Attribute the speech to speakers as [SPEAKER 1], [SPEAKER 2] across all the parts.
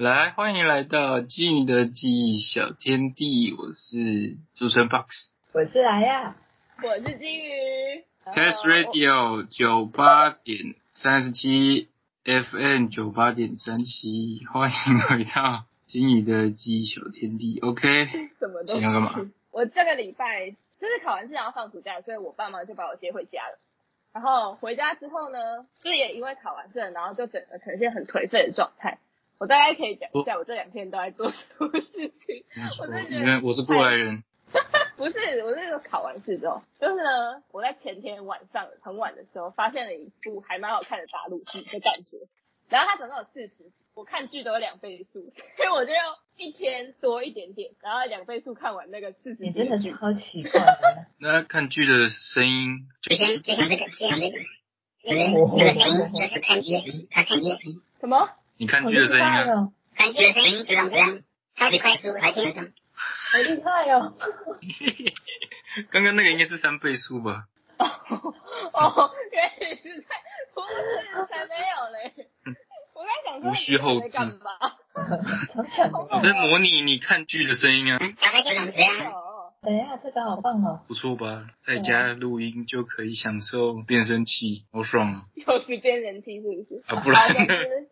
[SPEAKER 1] 来，欢迎来到金鱼的记忆小天地，我是主持人 Box。
[SPEAKER 2] 我是来呀，
[SPEAKER 3] 我是金鱼。
[SPEAKER 1] Test Radio 九八点三十七，FM 九八点三七，欢迎回到金鱼的记忆小天地。OK，
[SPEAKER 3] 什么东
[SPEAKER 1] 今天要干嘛？
[SPEAKER 3] 我这个礼拜就是考完试然后放暑假，所以我爸妈就把我接回家了。然后回家之后呢，就也因为考完试，然后就整个呈现很颓废的状态。我大概可以讲一下我这两天都在做什么事情。我真的觉得
[SPEAKER 1] 因为我是过来人，
[SPEAKER 3] 不是，我是说考完试之后，就是呢，我在前天晚上很晚的时候，发现了一部还蛮好看的大陆剧的感觉。然后它总共有四十集，我看剧都有两倍速，所以我就用一天多一点点，然后两倍速看完那个四十
[SPEAKER 2] 你
[SPEAKER 3] 集。
[SPEAKER 2] 真的是超奇怪的。
[SPEAKER 1] 那看剧的声音
[SPEAKER 4] 就像就像这个，就像这个，那个那个声音就是看剧他看剧
[SPEAKER 3] 什么？
[SPEAKER 1] 你看
[SPEAKER 2] 好
[SPEAKER 1] 剧的声音啊，
[SPEAKER 2] 厉害哦，
[SPEAKER 4] 看剧的声音就像这样，超级快速，还听得懂。
[SPEAKER 2] 好厉害哦！
[SPEAKER 1] 刚刚那个应该是三倍速吧？
[SPEAKER 3] 哦，原来是在，不是才没有嘞。我刚想说
[SPEAKER 1] 无需后
[SPEAKER 3] 你在干
[SPEAKER 1] 置。我在模拟你看剧的声音啊，
[SPEAKER 2] 等一下，这个好棒哦！
[SPEAKER 1] 不错吧？在家录音就可以享受变声器，好爽啊！
[SPEAKER 3] 有时间人气是不是？
[SPEAKER 1] 啊不然
[SPEAKER 3] 好总之，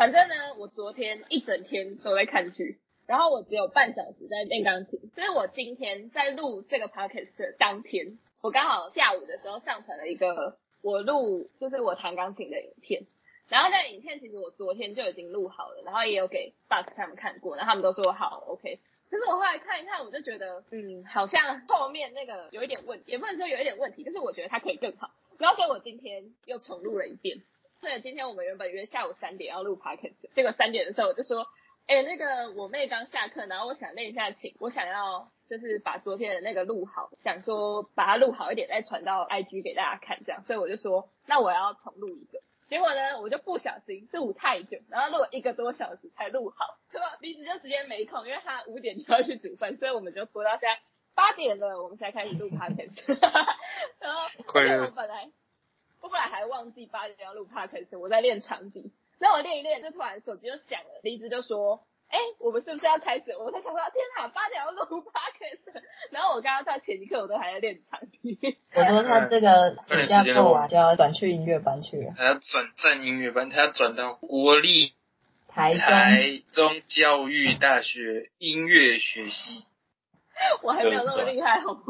[SPEAKER 3] 反正呢，我昨天一整天都在看剧，然后我只有半小时在练钢琴。就是我今天在录这个 podcast 的当天，我刚好下午的时候上传了一个我录就是我弹钢琴的影片。然后那个影片其实我昨天就已经录好了，然后也有给 Box 他们看过，然后他们都说好 OK。可是我后来看一看，我就觉得，嗯，好像后面那个有一点问题，也不能说有一点问题，就是我觉得它可以更好。然后所以我今天又重录了一遍。所以今天我们原本约下午三点要录 podcast，结果三点的时候我就说，哎、那个我妹刚下课，然后我想练一下琴，我想要就是把昨天的那个录好，想说把它录好一点，再传到 IG 给大家看，这样。所以我就说，那我要重录一个。结果呢，我就不小心录太久，然后录了一个多小时才录好，对吧？鼻子就直接没空，因为他五点就要去煮饭，所以我们就拖到现在八点了，我们才开始录 podcast。然后，而且
[SPEAKER 1] 快乐
[SPEAKER 3] 我本来我本来还忘记八点要录 podcast，我在练长笛，然后我练一练，就突然手机就响了，离子就说。哎，我们是不是要开始？我在想说，天哪，八点要录 podcast，然后我刚刚到前一刻我都还在练长笛。
[SPEAKER 2] 我说他这个暑假做完就要转去音乐班去了，
[SPEAKER 1] 还要转战音乐班，他要转到国立
[SPEAKER 2] 台中。
[SPEAKER 1] 台中教育大学音乐学系。
[SPEAKER 3] 我还没有那么厉害，好吗？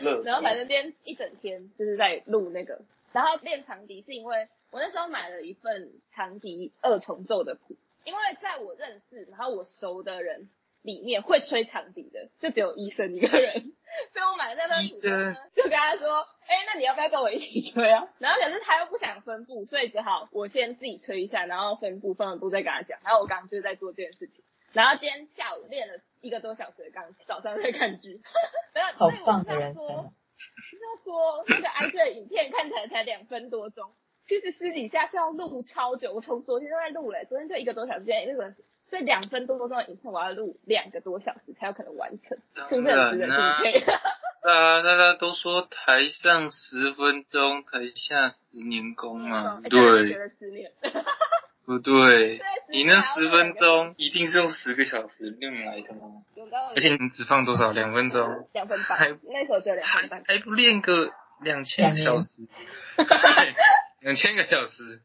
[SPEAKER 1] 乐
[SPEAKER 3] 然后反正今天一整天就是在录那个，然后练长笛是因为我那时候买了一份长笛二重奏的谱，因为在我认识然后我熟的人里面会吹长笛的就只有医生一个人，所以我买了那份谱呢，就跟他说，哎、那你要不要跟我一起吹啊？然后可是他又不想分部，所以只好我先自己吹一下，然后分部分了部再跟他讲。然后我刚刚就是在做这件事情。然后今天下午练了一个多小时的钢琴，早上在看剧，然后
[SPEAKER 2] 好
[SPEAKER 3] 所以我
[SPEAKER 2] 棒的
[SPEAKER 3] 就要说
[SPEAKER 2] 人生，
[SPEAKER 3] 就是要说那个 IG 的影片看起来才两分多钟，其实私底下是要录超久。我从昨天都在录嘞，昨天就一个多小时，今天一个所以两分多钟的影片我要录两个多小时才有可能完成，是不是很值得敬佩？
[SPEAKER 1] 啊，大家都说台上十分钟，台下十年功嘛，
[SPEAKER 3] 哎这样学
[SPEAKER 1] 对
[SPEAKER 3] 了十年，
[SPEAKER 1] 不对？你那十分钟一定是用十个小时练来的吗？而且你只放多少？两分钟，
[SPEAKER 3] 两分
[SPEAKER 1] 还
[SPEAKER 3] 半，那时候只有两
[SPEAKER 1] 还
[SPEAKER 3] 分半。
[SPEAKER 1] 还不练个两千个小时？两 千个小时？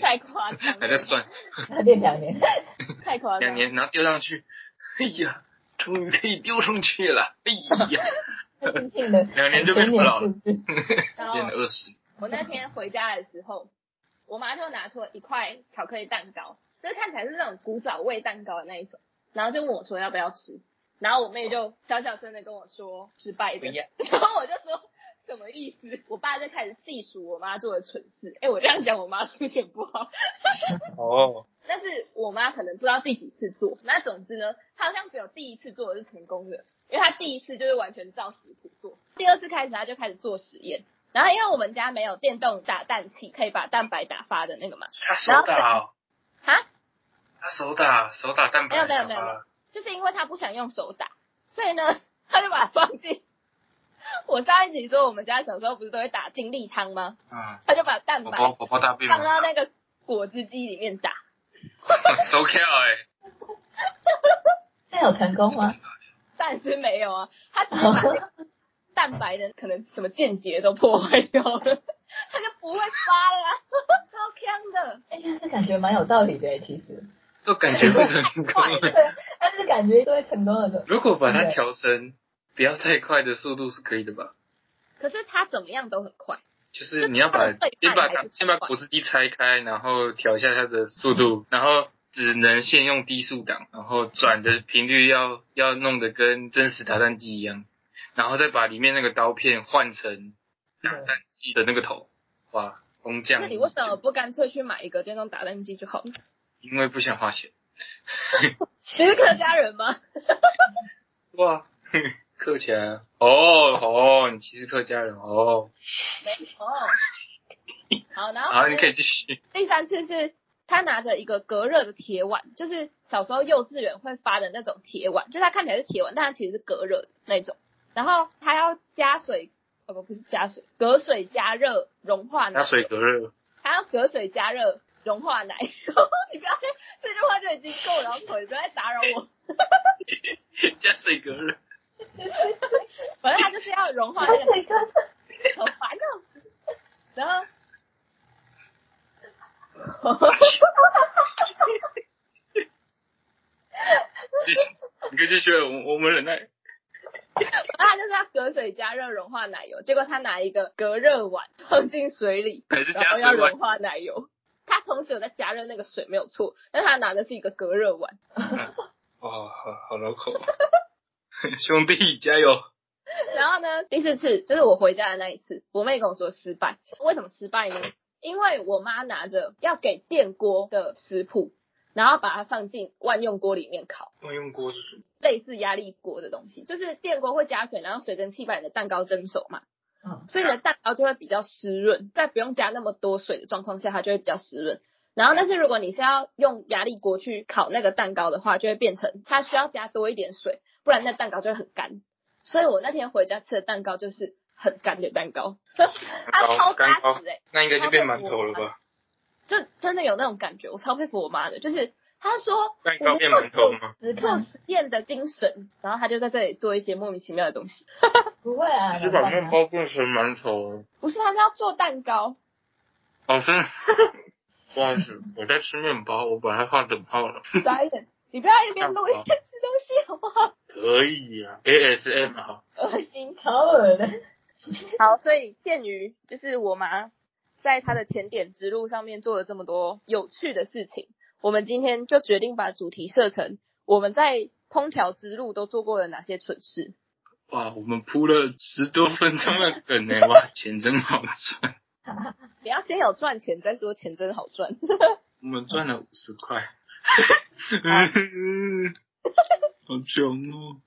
[SPEAKER 3] 太夸张，
[SPEAKER 1] 还在算
[SPEAKER 2] 他练两年，
[SPEAKER 3] 太夸张。
[SPEAKER 1] 两年，然后丢上去，哎呀，终于可以丢上去了，哎呀，两年就变不老了
[SPEAKER 2] 数字。
[SPEAKER 3] 然后
[SPEAKER 1] 练了二十。
[SPEAKER 3] 我那天回家的时候，我妈就拿出了一块巧克力蛋糕，就是看起来是那种古早味蛋糕的那一种，然后就问我说要不要吃，然后我妹就小小声的跟我说失败的，然后我就说什么意思？我爸就开始细数我妈做的蠢事，哎，我这样讲我妈数学不好，
[SPEAKER 1] 哦，
[SPEAKER 3] 但是我妈可能不知道第几次做，那总之呢，她好像只有第一次做的是成功的，因为她第一次就是完全照食谱做，第二次开始她就开始做实验。然后因为我们家没有电动打蛋器，可以把蛋白打发的那个嘛，
[SPEAKER 1] 他手打哦，
[SPEAKER 3] 哈，
[SPEAKER 1] 他手打手打蛋白，
[SPEAKER 3] 没有没有没有没有，就是因为他不想用手打，所以呢，他就把它放进。我上一集说我们家小时候不是都会打精力汤吗？
[SPEAKER 1] 嗯，
[SPEAKER 3] 他就把蛋白放到那个果汁机里面打，
[SPEAKER 1] 收跳哎，
[SPEAKER 2] 这有成功吗？
[SPEAKER 3] 暂时没有啊，他只是把 那个蛋白的可能什么间接都破坏掉了，它就不会发了啊，超强的。
[SPEAKER 2] 哎呀，这感觉蛮有道理的其实。
[SPEAKER 1] 都感觉会成功
[SPEAKER 2] 但是感觉都会成功的。
[SPEAKER 1] 如果把它调成不要太快的速度是可以的吧？
[SPEAKER 3] 可是它怎么样都很快，
[SPEAKER 1] 就是你要把先把它先把果汁机拆开，然后调一下它的速度，然后只能先用低速档，然后转的频率要要弄得跟真实打蛋机一样，然后再把里面那个刀片换成打蛋机的那个头，哇，工匠
[SPEAKER 3] 那你为什么不干脆去买一个电动打蛋机就好了？
[SPEAKER 1] 因为不想花钱。
[SPEAKER 3] 你是客家人吗？
[SPEAKER 1] 哇，客起来了哦哦，你其实客家人哦，
[SPEAKER 3] 没哦。好，然后
[SPEAKER 1] 好，你可以继续。
[SPEAKER 3] 第三次是他拿着一个隔热的铁碗，就是小时候幼稚园会发的那种铁碗，就是它看起来是铁碗，但它其实是隔热的那种。然后他要加水，呃不不是加水，隔水加热融化奶
[SPEAKER 1] 加，水隔热，
[SPEAKER 3] 还要隔水加热融化奶。你不要这句话就已经够了，口，你不要再打扰我。
[SPEAKER 1] 加水隔热。
[SPEAKER 3] 反正他就是要融化那个，好烦哦。然后。
[SPEAKER 1] 继续，你可以继续，我我们忍耐。
[SPEAKER 3] 然 后他就是要隔水加热融化奶油，结果他拿一个隔热碗放进水里，然后要融化奶油。他同时有在加热那个水没有错，但他拿的是一个隔热碗。
[SPEAKER 1] 哦，好好绕口，兄弟加油！
[SPEAKER 3] 然后呢，第四次就是我回家的那一次，我妹跟我说失败。为什么失败呢？因为我妈拿着要给电锅的食谱，然后把它放进万用锅里面烤。
[SPEAKER 1] 万用锅是什么？
[SPEAKER 3] 类似压力锅的东西，就是电锅会加水，然后水蒸气把你的蛋糕蒸熟嘛，
[SPEAKER 2] 嗯
[SPEAKER 3] 所以你的蛋糕就会比较湿润，在不用加那么多水的状况下，它就会比较湿润。然后，但是如果你是要用压力锅去烤那个蛋糕的话，就会变成它需要加多一点水，不然那蛋糕就会很干。所以我那天回家吃的蛋糕就是很干的蛋糕，它超扎
[SPEAKER 1] 干糕
[SPEAKER 3] 实哎、
[SPEAKER 1] 那应该就变馒头了吧？
[SPEAKER 3] 就真的有那种感觉，我超佩服我妈的，就是她说
[SPEAKER 1] 蛋糕变馒头吗？
[SPEAKER 2] 只
[SPEAKER 3] 做实验的精神，然后她就在这里做一些莫名其妙的东西。
[SPEAKER 2] 不会啊，
[SPEAKER 1] 是把面包变成馒头？
[SPEAKER 3] 不是，他们要做蛋糕，
[SPEAKER 1] 哦，是。不好意思，我在吃面包，我把它画等号了。
[SPEAKER 3] 傻一点，你不要一边录 一边吃东西好不好？
[SPEAKER 1] 可以呀、ASM 好。
[SPEAKER 3] 恶心。
[SPEAKER 2] 超恶的。
[SPEAKER 3] 好，所以鉴于就是我妈在他的前点之路上面做了这么多有趣的事情，我们今天就决定把主题设成我们在烹调之路都做过了哪些蠢事。
[SPEAKER 1] 哇，我们铺了十多分钟的梗呢，哇，钱真好赚。
[SPEAKER 3] 你要先有赚钱再说，钱真好赚。
[SPEAKER 1] 我们赚了五十块，好穷哦。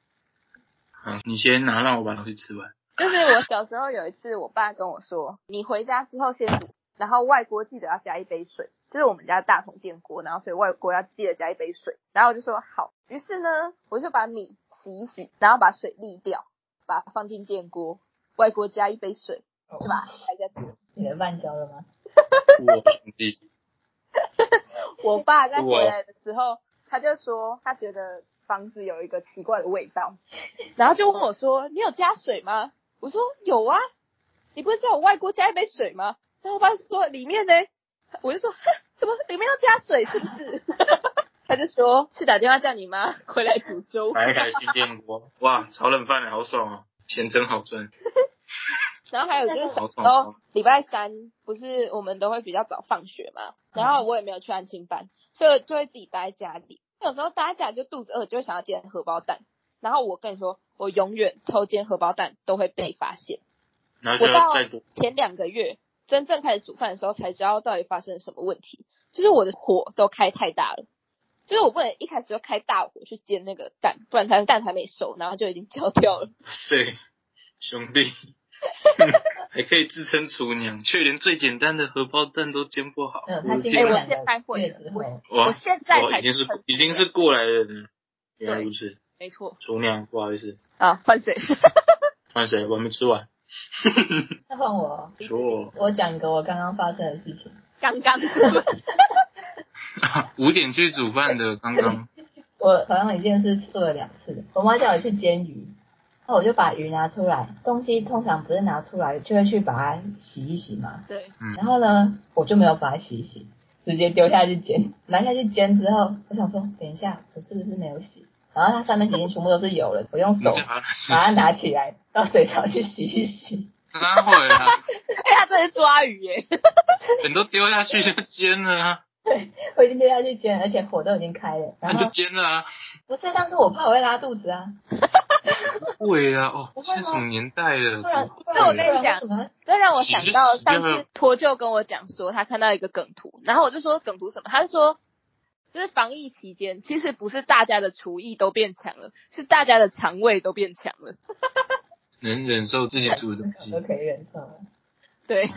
[SPEAKER 1] 好，你先拿，让我把东西吃完。
[SPEAKER 3] 就是我小时候有一次，我爸跟我说，你回家之后先煮，然后外锅记得要加一杯水，就是我们家大桶电锅，然后所以外锅要记得加一杯水。然后我就说好，于是呢，我就把米洗一洗，然后把水沥掉，把它放进电锅，外锅加一杯水，就把它开下去。
[SPEAKER 2] 你的饭焦了吗？
[SPEAKER 1] 我兄弟，
[SPEAKER 3] 我爸在回来的时候，他就说他觉得房子有一个奇怪的味道，然后就问我说：“你有加水吗？”我说：“有啊，你不是叫我外锅加一杯水吗？”然后我爸说：“里面呢？”我就说：“哼，怎么里面要加水？是不是？” 他就说：“去打电话叫你妈回来煮粥。
[SPEAKER 1] 买一台新电锅，哇，炒冷饭好爽哦，钱真好赚。”
[SPEAKER 3] 然后还有就是小时候礼拜三不是我们都会比较早放学嘛，然后我也没有去安亲班，所以就会自己待在家里。有时候待在家里就肚子饿，就会想要煎荷包蛋。然后我跟你说，我永远偷煎荷包蛋都会被发现。
[SPEAKER 1] 然后
[SPEAKER 3] 我到
[SPEAKER 1] 要再多，
[SPEAKER 3] 前两个月真正开始煮饭的时候，才知道到底发生了什么问题，就是我的火都开太大了。就是我不能一开始就开大火去煎那个蛋，不然它蛋还没熟，然后就已经焦掉了。
[SPEAKER 1] 是，兄弟，还可以自称厨娘，却连最简单的荷包蛋都煎不好。
[SPEAKER 2] 他经过
[SPEAKER 3] 哎、我
[SPEAKER 1] 的天啊！
[SPEAKER 3] 现在会我现在才
[SPEAKER 1] 已经是
[SPEAKER 3] 成
[SPEAKER 1] 已经是过来人了，原来如此。
[SPEAKER 3] 没错
[SPEAKER 1] 厨娘，不好意思，
[SPEAKER 3] 啊，换谁。
[SPEAKER 1] 换谁？我还没吃完。
[SPEAKER 2] 那换我，
[SPEAKER 1] 说，
[SPEAKER 2] 我讲一个我刚刚发生的事情。
[SPEAKER 3] 刚刚
[SPEAKER 1] 五点去煮饭的，刚刚
[SPEAKER 2] 我好像一件事做了两次，我妈叫我去煎鱼，那我就把鱼拿出来，东西通常不是拿出来就会去把它洗一洗嘛，
[SPEAKER 3] 对，
[SPEAKER 1] 嗯
[SPEAKER 2] 然后呢，我就没有把它洗一洗，直接丢下去煎。拿下去煎之后，我想说，等一下，我是不是没有洗？然后它上面已经全部都是油了，我用手
[SPEAKER 1] 把
[SPEAKER 2] 把它拿起来，到水槽去洗一洗。
[SPEAKER 1] 拉回来，
[SPEAKER 3] 哎，他这是抓鱼耶，
[SPEAKER 1] 你都丢下去就煎了啊，
[SPEAKER 2] 对，我已经丢下去煎了，而且火都已经开了。
[SPEAKER 1] 那就
[SPEAKER 2] 然后
[SPEAKER 1] 煎了啊。
[SPEAKER 2] 不是，但是我怕我会拉肚子啊，
[SPEAKER 1] 会啊，哦，
[SPEAKER 2] 不会吗
[SPEAKER 1] 现在什么年代了？
[SPEAKER 2] 不然
[SPEAKER 1] 不
[SPEAKER 2] 不然
[SPEAKER 3] 那我跟你讲这让我想到上次脱臼跟我讲说他看到一个梗图，然后我就说梗图什么？他就说就是防疫期间，其实不是大家的厨艺都变强了，是大家的肠胃都变强了。
[SPEAKER 1] 能忍受自己煮的东西
[SPEAKER 2] 都。可以忍受了。
[SPEAKER 3] 对，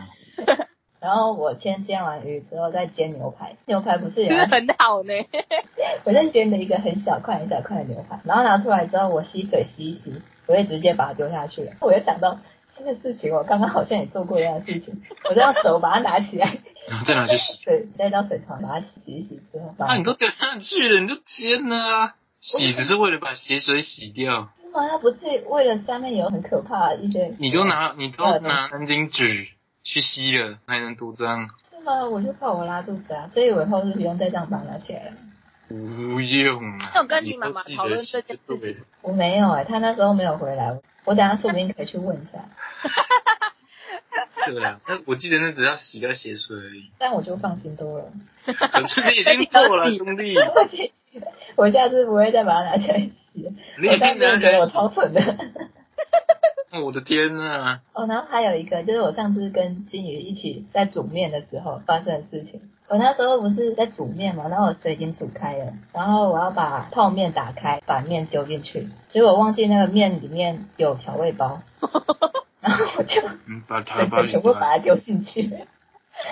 [SPEAKER 2] 然后我先煎完鱼之后再煎牛排，牛排不是也
[SPEAKER 3] 很好呢。
[SPEAKER 2] 我先煎了一个很小块很小块的牛排，然后拿出来之后，我吸水吸一吸，我会直接把它丢下去了。我又想到这个事情，我刚刚好像也做过一样的事情，我就用手把它拿起来，
[SPEAKER 1] 然后再拿去洗。
[SPEAKER 2] 水再到水槽把它洗一洗之后，把它
[SPEAKER 1] 那你都丢下去了，你就煎了啊！洗只是为了把血水洗掉。
[SPEAKER 2] 是吗？它不是为了下面有很可怕的一些，
[SPEAKER 1] 你都拿你都拿餐巾纸去吸了，还能多脏？
[SPEAKER 2] 是吗？我就怕我拉肚子啊，所以我以后是不用再这样把它拿起来了。
[SPEAKER 1] 不用啊！
[SPEAKER 3] 那我跟你妈妈讨论这件
[SPEAKER 1] 就
[SPEAKER 3] 事情。
[SPEAKER 2] 我没有哎、他那时候没有回来，我等下说不定可以去问一下，
[SPEAKER 1] 对啊，那我记得那只要洗掉血水而已。
[SPEAKER 2] 但我就放心多了。
[SPEAKER 1] 可是你已经做了，兄弟，
[SPEAKER 2] 我下次不会再把它拿起来洗
[SPEAKER 1] 你已经拿
[SPEAKER 2] 真的觉得我
[SPEAKER 1] 起来洗。
[SPEAKER 2] 超蠢的。
[SPEAKER 1] 我的天呐！
[SPEAKER 2] 哦，然后还有一个就是我上次跟金鱼一起在煮面的时候发生的事情。我那时候不是在煮面嘛，然后我水已经煮开了，然后我要把泡面打开，把面丢进去，结果忘记那个面里面有调味包，然后我就
[SPEAKER 1] 嗯，把它
[SPEAKER 2] 整个全部把它丢进去，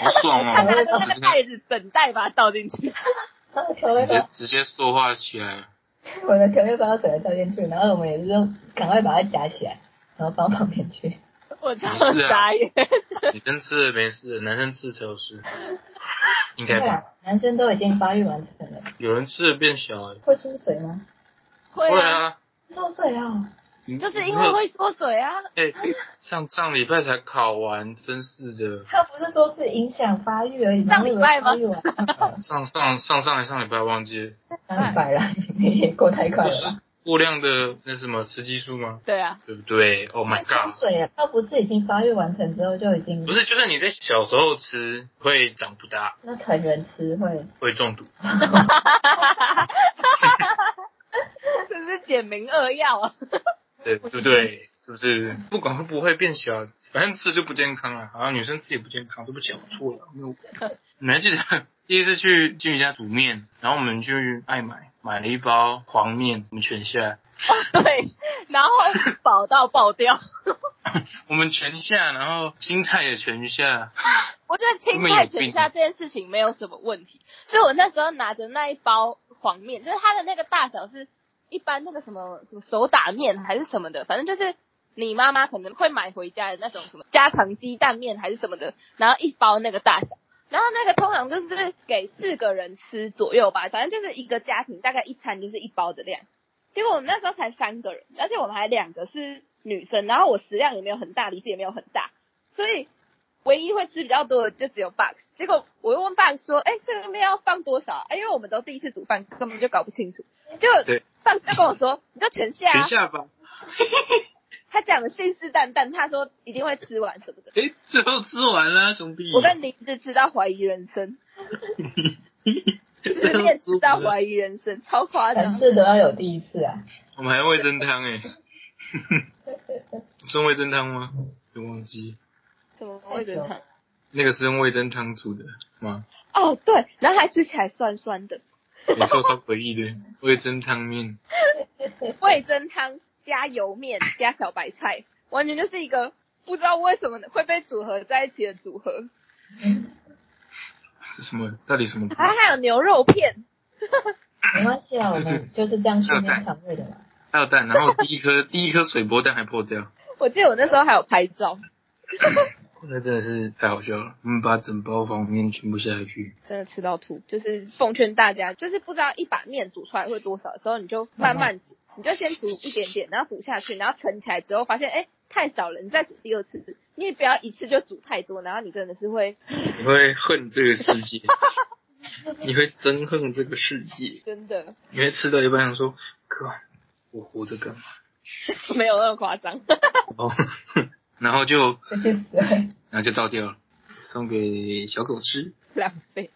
[SPEAKER 1] 好爽
[SPEAKER 3] 他拿那个袋子整袋把它倒进去，
[SPEAKER 2] 然后调味包
[SPEAKER 1] 直接直接塑化起来。
[SPEAKER 2] 我的调味包整个倒进去，然后我们也是用赶快把它夹起来，然后放旁边去。
[SPEAKER 3] 我超
[SPEAKER 1] 是啊
[SPEAKER 3] 傻眼。
[SPEAKER 1] 女生吃了没事，男生吃才有事。应该吧
[SPEAKER 2] 啊？，男生都已经发育完成了，
[SPEAKER 1] 有人吃了变小哎。
[SPEAKER 2] 会出水吗？
[SPEAKER 1] 会
[SPEAKER 3] 会啊，
[SPEAKER 1] 啊，
[SPEAKER 2] 缩水啊！
[SPEAKER 3] 就是因为会缩水啊。
[SPEAKER 1] 哎、上上礼拜才考完分试的，
[SPEAKER 2] 他不是说是影响发育而已，
[SPEAKER 3] 上礼拜吗
[SPEAKER 1] 上上上上上礼拜忘记了，
[SPEAKER 2] 上礼拜了，你 也过太快了吧？
[SPEAKER 1] 过量的那什么雌激素吗？
[SPEAKER 3] 对啊，
[SPEAKER 1] 对不对？Oh my god！
[SPEAKER 2] 水啊！他不是已经发育完成之后就已经
[SPEAKER 1] 不是，就是你在小时候吃会长不大，
[SPEAKER 2] 那成人吃会
[SPEAKER 1] 会中毒。
[SPEAKER 3] 这是简明扼要啊。
[SPEAKER 1] 对对不对？是不是？不管会不会变小，反正吃就不健康了。好像女生吃也不健康，对不起，我错了。没有你还记得第一次去金鱼家煮面，然后我们去爱买买了一包黄面，我们全下，
[SPEAKER 3] 哦，对，然后饱到爆掉。
[SPEAKER 1] 我们全下，然后青菜也全下。
[SPEAKER 3] 我觉得青菜全下这件事情没有什么问题，所以我那时候拿着那一包黄面，就是它的那个大小是一般那个什么什么手打面还是什么的，反正就是你妈妈可能会买回家的那种什么家常鸡蛋面还是什么的，然后一包那个大小。然后那个通常就是给四个人吃左右吧，反正就是一个家庭大概一餐就是一包的量。结果我们那时候才三个人，而且我们还两个是女生，然后我食量也没有很大，离子也没有很大，所以唯一会吃比较多的就只有 Box。结果我又问 Box 说：“哎、这个面要放多少啊？”因为我们都第一次煮饭，根本就搞不清楚。结果
[SPEAKER 1] 对
[SPEAKER 3] Box 就跟我说：“你就全下、啊。
[SPEAKER 1] 全下吧。”
[SPEAKER 3] 他讲的信誓旦旦，他说一定会吃完什么的。
[SPEAKER 1] 哎，最后吃完了，兄弟。
[SPEAKER 3] 我跟林子吃到怀疑人生，吃
[SPEAKER 1] 最后
[SPEAKER 3] 面吃到怀疑人生，超夸
[SPEAKER 2] 凡
[SPEAKER 3] 张。
[SPEAKER 2] 事都要有第一次啊！
[SPEAKER 1] 我们还有味增汤哎，是用味增汤吗？有忘记
[SPEAKER 3] 怎么味增汤？
[SPEAKER 1] 那个是用味增汤煮的吗？
[SPEAKER 3] 哦，对，然后还吃起来酸酸的，
[SPEAKER 1] 没错，超诡异的味增汤面。
[SPEAKER 3] 味增汤加油面加小白菜，完全就是一个不知道为什么会被组合在一起的组合。
[SPEAKER 1] 是什么？到底什么？
[SPEAKER 3] 它还有牛肉片，
[SPEAKER 2] 没关系啊，我们就是这样训练肠胃的嘛。
[SPEAKER 1] 还有蛋，然后第一颗 第一颗水波蛋还破掉。
[SPEAKER 3] 我记得我那时候还有拍照，
[SPEAKER 1] 那真的是太好笑了，我们把整包方便面全部下去，
[SPEAKER 3] 真的吃到吐。就是奉劝大家，就是不知道一把面煮出来会多少的时候，你就慢慢煮，你就先煮一点点，然后补下去，然后盛起来之后发现哎太少了，你再煮第二次。你也不要一次就煮太多，然后你真的是会
[SPEAKER 1] 你会恨这个世界，你会憎恨这个世界，
[SPEAKER 3] 真的
[SPEAKER 1] 你会吃到一半想说，哥，我活着干嘛？
[SPEAKER 3] 没有那么夸张。
[SPEAKER 1] 哦，然后就。然后就倒掉了，送给小狗吃。
[SPEAKER 3] 浪费。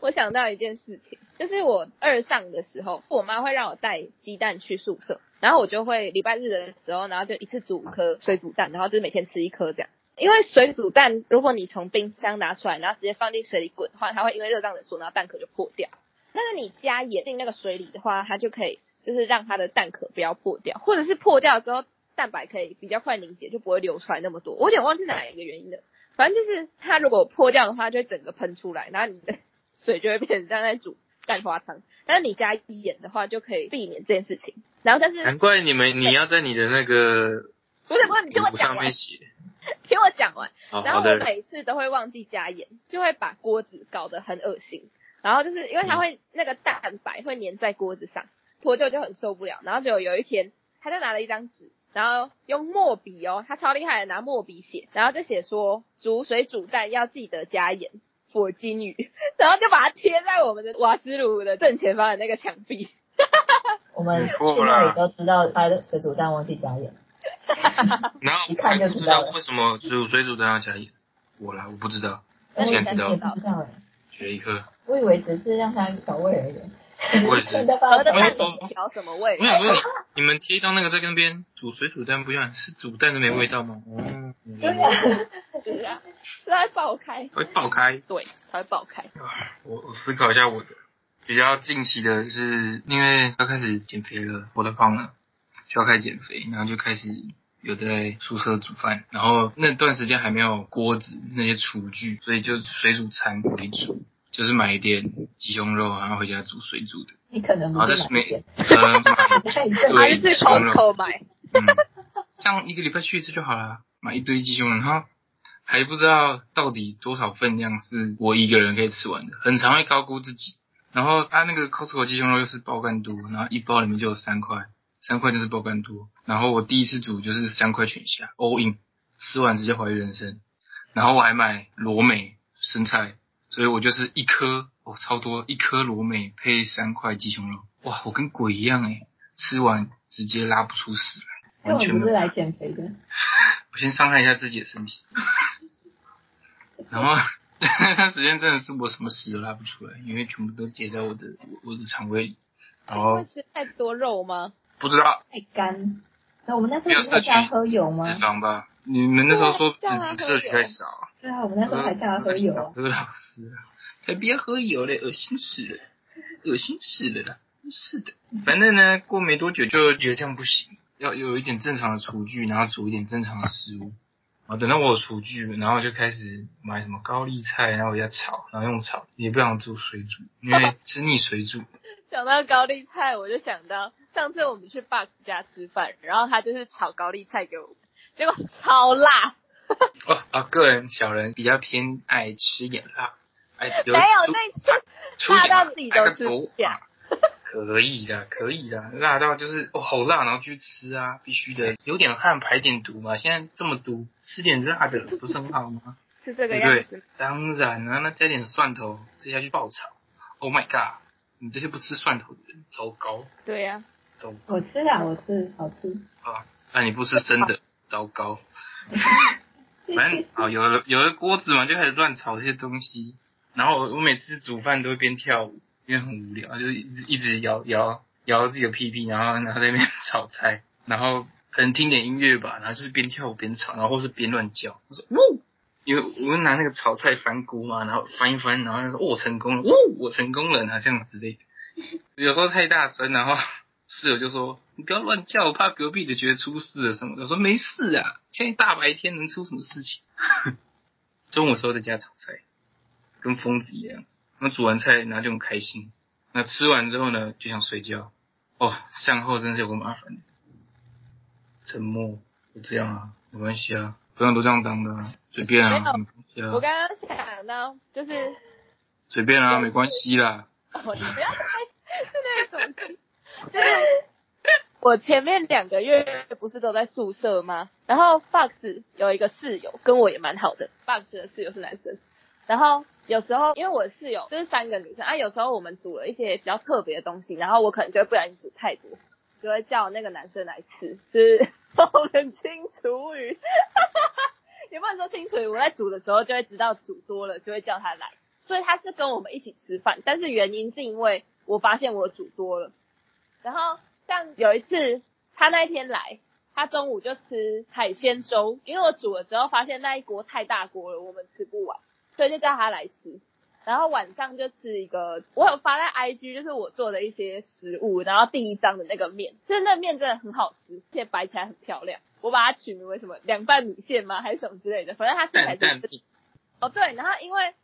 [SPEAKER 3] 我想到一件事情，就是我二上的时候，我妈会让我带鸡蛋去宿舍，然后我就会礼拜日的时候，然后就一次煮五颗水煮蛋，然后就是每天吃一颗这样。因为水煮蛋，如果你从冰箱拿出来，然后直接放进水里滚的话，它会因为热胀冷缩，然后蛋壳就破掉。但是你加盐进那个水里的话，它就可以就是让它的蛋壳不要破掉，或者是破掉之后蛋白可以比较快凝结，就不会流出来那么多。我有点忘记哪一个原因了。反正就是它如果破掉的话，就会整个喷出来，然后你的 水就会变成像在煮蛋花汤。但是你加盐的话，就可以避免这件事情。然后但是
[SPEAKER 1] 难怪你们你要在你的那个
[SPEAKER 3] 不是不是，你听我讲完。听我讲完。
[SPEAKER 1] 哦，
[SPEAKER 3] 然后我，每次都会忘记加盐，就会把锅子搞得很恶心。然后就是因为它会那个蛋白会粘在锅子上，脱臼就很受不了。然后就有一天，他就拿了一张纸，然后用墨笔哦，他超厉害的，拿墨笔写，然后就写说煮水煮蛋要记得加盐。佛金鱼，然后就把它贴在我们的瓦斯炉的正前方的那个墙壁。
[SPEAKER 2] 我们去那里都知道他的水煮蛋忘记加盐，
[SPEAKER 1] 然后
[SPEAKER 2] 一看就
[SPEAKER 1] 知
[SPEAKER 2] 知道
[SPEAKER 1] 为什么煮水煮蛋要加盐，我啦，我不知道，
[SPEAKER 2] 但是
[SPEAKER 1] 现在知道
[SPEAKER 2] 也不知道哎，
[SPEAKER 1] 学一课。
[SPEAKER 2] 我以为只是让它调味而已。
[SPEAKER 1] 我也是 我也是
[SPEAKER 3] 蛋调什么味
[SPEAKER 1] 我？想问你你们贴一张那个在那边煮水煮蛋不一样，是煮蛋都没味道吗？哦，
[SPEAKER 2] 对呀，
[SPEAKER 3] 是啊，是在爆开。
[SPEAKER 1] 会爆开。
[SPEAKER 3] 对，它会爆开。
[SPEAKER 1] 我我思考一下我的比较近期的是，因为要开始减肥了，我的胖了，需要开始减肥，然后就开始有在宿舍煮饭，然后那段时间还没有锅子那些厨具，所以就水煮餐为主，就是买一点鸡胸肉，然后回家煮水煮的，
[SPEAKER 2] 你可能不是买一点，
[SPEAKER 3] 还
[SPEAKER 1] 对
[SPEAKER 3] 是去
[SPEAKER 1] 鸡胸肉
[SPEAKER 3] 买。
[SPEAKER 1] 嗯，这样一个礼拜去一次就好了，买一堆鸡胸肉，然后还不知道到底多少分量是我一个人可以吃完的，很常会高估自己。然后它、那个 Costco 鸡胸肉又是爆干多，然后一包里面就有三块，三块就是爆干多。然后我第一次煮就是三块全下 all in，吃完直接怀疑人生。然后我还买罗美生菜，所以我就是一颗哦超多，一颗罗美配三块鸡胸肉，哇，我跟鬼一样诶，吃完直接拉不出屎来，
[SPEAKER 2] 根
[SPEAKER 1] 完全
[SPEAKER 2] 不是来减肥的。
[SPEAKER 1] 我先伤害一下自己的身体，然后那段 时间真的是我什么屎都拉不出来，因为全部都结在我的我的肠胃里，然后
[SPEAKER 3] 会吃太多肉吗？
[SPEAKER 1] 不知道
[SPEAKER 2] 太干。那我们那时候不是叫他喝油吗
[SPEAKER 1] 脂？肪吧？你们那时候说
[SPEAKER 3] 对啊叫他
[SPEAKER 1] 脂质摄取太少，
[SPEAKER 2] 对啊，我们那时候还叫他喝油啊。
[SPEAKER 1] 何老师，才不要喝油嘞，恶心死了，恶心死了啦！是的，反正呢，过没多久就觉得这样不行，要有一点正常的厨具，然后煮一点正常的食物。啊等到我有厨具，然后就开始买什么高丽菜，然后回家炒，然后用炒，也不想煮水煮，因为吃腻水煮。
[SPEAKER 3] 讲到高丽菜，我就想到上次我们去 Box 家吃饭，然后他就是炒高丽菜给我们，结果超辣，
[SPEAKER 1] 哦啊，个人小人比较偏爱吃一点辣，哎，有
[SPEAKER 3] 没有那次辣到自己都吃
[SPEAKER 1] 来个头
[SPEAKER 3] 不下。
[SPEAKER 1] 可以的，可以的，辣到就是哦，好辣，然后去吃啊，必须的，有点汗排点毒嘛。现在这么毒，吃点辣的不是很好吗？
[SPEAKER 3] 是这个
[SPEAKER 1] 对
[SPEAKER 3] 样子。
[SPEAKER 1] 当然了、那加点蒜头，再下去爆炒。Oh my god！你这些不吃蒜头的人，糟糕，
[SPEAKER 3] 对呀、
[SPEAKER 1] 糟糕
[SPEAKER 2] 我吃啊，我吃，好吃。
[SPEAKER 1] 啊！那你不吃生的，糟糕。反正啊，有了有了锅子嘛，就开始乱炒这些东西。然后我我每次煮饭都会边跳舞，因为很无聊，就一直一直摇摇摇自己的屁屁，然后 然后在那边炒菜，然后可能听点音乐吧，然后就是边跳舞边炒，然后或是边乱叫。我说呜，因为我会拿那个炒菜翻锅嘛，然后翻一翻，然后说哦我成功了，呜我成功了然后这样之类的。有时候太大声，然后室友就说：“你不要乱叫，我怕隔壁的觉得出事了什么的。”我说：“没事啊，现在大白天能出什么事情？” 中午时候在家炒菜，跟疯子一样。那煮完菜，然后就很开心。那吃完之后呢，就想睡觉。哦，善后真是有个麻烦的。沉默，就这样啊，没关系啊，不用都这样当的、啊，随便啊，
[SPEAKER 3] 没
[SPEAKER 1] 关系啊
[SPEAKER 3] 我刚刚想到就是，
[SPEAKER 1] 随便啊，没关系啦。
[SPEAKER 3] 哦，你不要再 那种，就是我前面两个月不是都在宿舍吗？然后 Box 有一个室友跟我也蛮好的，Box 的室友是男生，然后有时候因为我室友就是三个女生啊，有时候我们煮了一些比较特别的东西，然后我可能就会不小心煮太多，就会叫那个男生来吃，就是 我们清厨余，也不能说清楚，我在煮的时候就会知道煮多了，就会叫他来，所以他是跟我们一起吃饭，但是原因是因为我发现我煮多了，然后像有一次他那一天来，他中午就吃海鲜粥，因为我煮了之后发现那一锅太大锅了，我们吃不完，所以就叫他来吃。然后晚上就吃一个，我有发在 IG，就是我做的一些食物，然后第一张的那个面，就是那面真的很好吃，而且摆起来很漂亮。我把它取名为什么凉拌米线吗？还是什么之类的，反正它吃起来就是哦，对，然后因为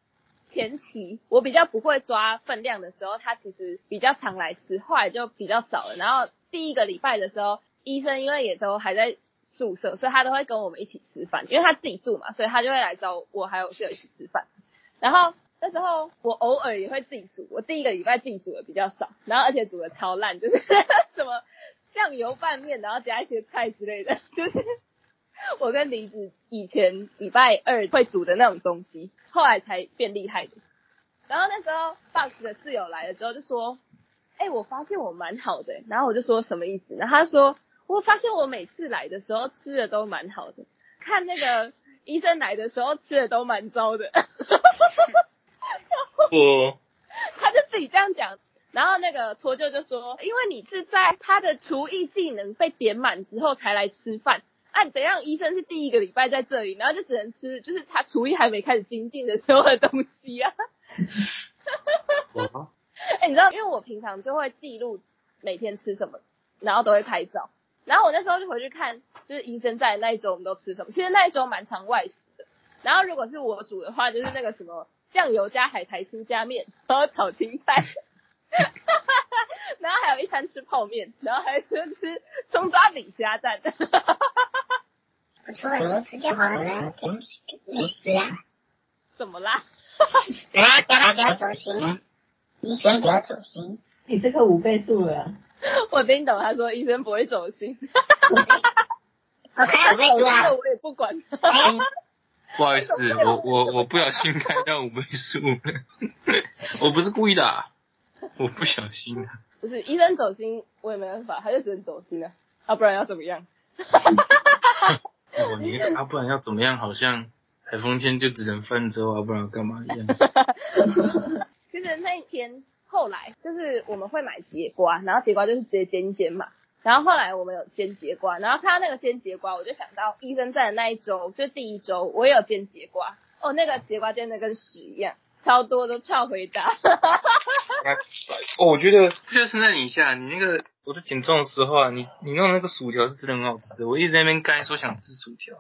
[SPEAKER 3] 前期我比较不会抓分量的时候，他其实比较常来吃，后来就比较少了。然后第一个礼拜的时候，医生因为也都还在宿舍，所以他都会跟我们一起吃饭，因为他自己住嘛，所以他就会来找我还有室友一起吃饭。然后那时候我偶尔也会自己煮，我第一个礼拜自己煮的比较少，然后而且煮的超烂，就是 什么酱油拌面，然后加一些菜之类的，就是我跟梨子以前礼拜二会煮的那种东西，后来才变厉害的。然后那时候 Box 的室友来了之后就说：“哎、我发现我蛮好的、然后我就说什么意思？然后他说：“我发现我每次来的时候吃的都蛮好的，看那个医生来的时候吃的都蛮糟的。”
[SPEAKER 1] 我
[SPEAKER 3] 他就自己这样讲。然后那个脱臼就说：“因为你是在他的厨艺技能被点满之后才来吃饭，按、怎样？医生是第一个礼拜在这里，然后就只能吃就是他厨艺还没开始精进的时候的东西啊。
[SPEAKER 1] 我
[SPEAKER 3] 哎、你知道，因为我平常就会记录每天吃什么，然后都会拍照。然后我那时候就回去看，就是医生在那一周我们都吃什么。其实那一周蛮常外食的。然后如果是我煮的话，就是那个什么酱油加海苔酥加面，然后炒青菜，然后还有一餐吃泡面，然后还吃吃葱抓饼加蛋。
[SPEAKER 4] 不错，你吃就好了，没事啊。
[SPEAKER 3] 怎么啦？
[SPEAKER 4] 啊，叫他不要走心啊，医生不要走心。
[SPEAKER 2] 你这个五倍数了啊，
[SPEAKER 3] 我听懂他说医生不会走心，
[SPEAKER 4] 我看有没有
[SPEAKER 3] 这
[SPEAKER 4] 啊
[SPEAKER 3] 个？我也不管。
[SPEAKER 4] 哎
[SPEAKER 1] 不好意思，我我我不小心开到五倍数了，我不是故意的、啊，我不小心的、
[SPEAKER 3] 不是医生走心，我也没办法，他就只能走心了，啊，不然要怎么样？
[SPEAKER 1] 哦，你那个啊，不然要怎么样？好像台风天就只能泛舟啊，不然干嘛一样。
[SPEAKER 3] 其 实那一天后来就是我们会买节瓜，然后节瓜就是直接煎煎嘛。然后后来我们有煎节瓜，然后看到那个煎节瓜，我就想到医生在的那一周，就第一周我也有煎节瓜，哦，那个节瓜煎的跟屎一样，超多都超回答。
[SPEAKER 1] 哦，我觉得不需要称赞你一下，你那个我在减重的时候啊，你你弄那个薯条是真的很好吃。我一直在那边干说想吃薯条，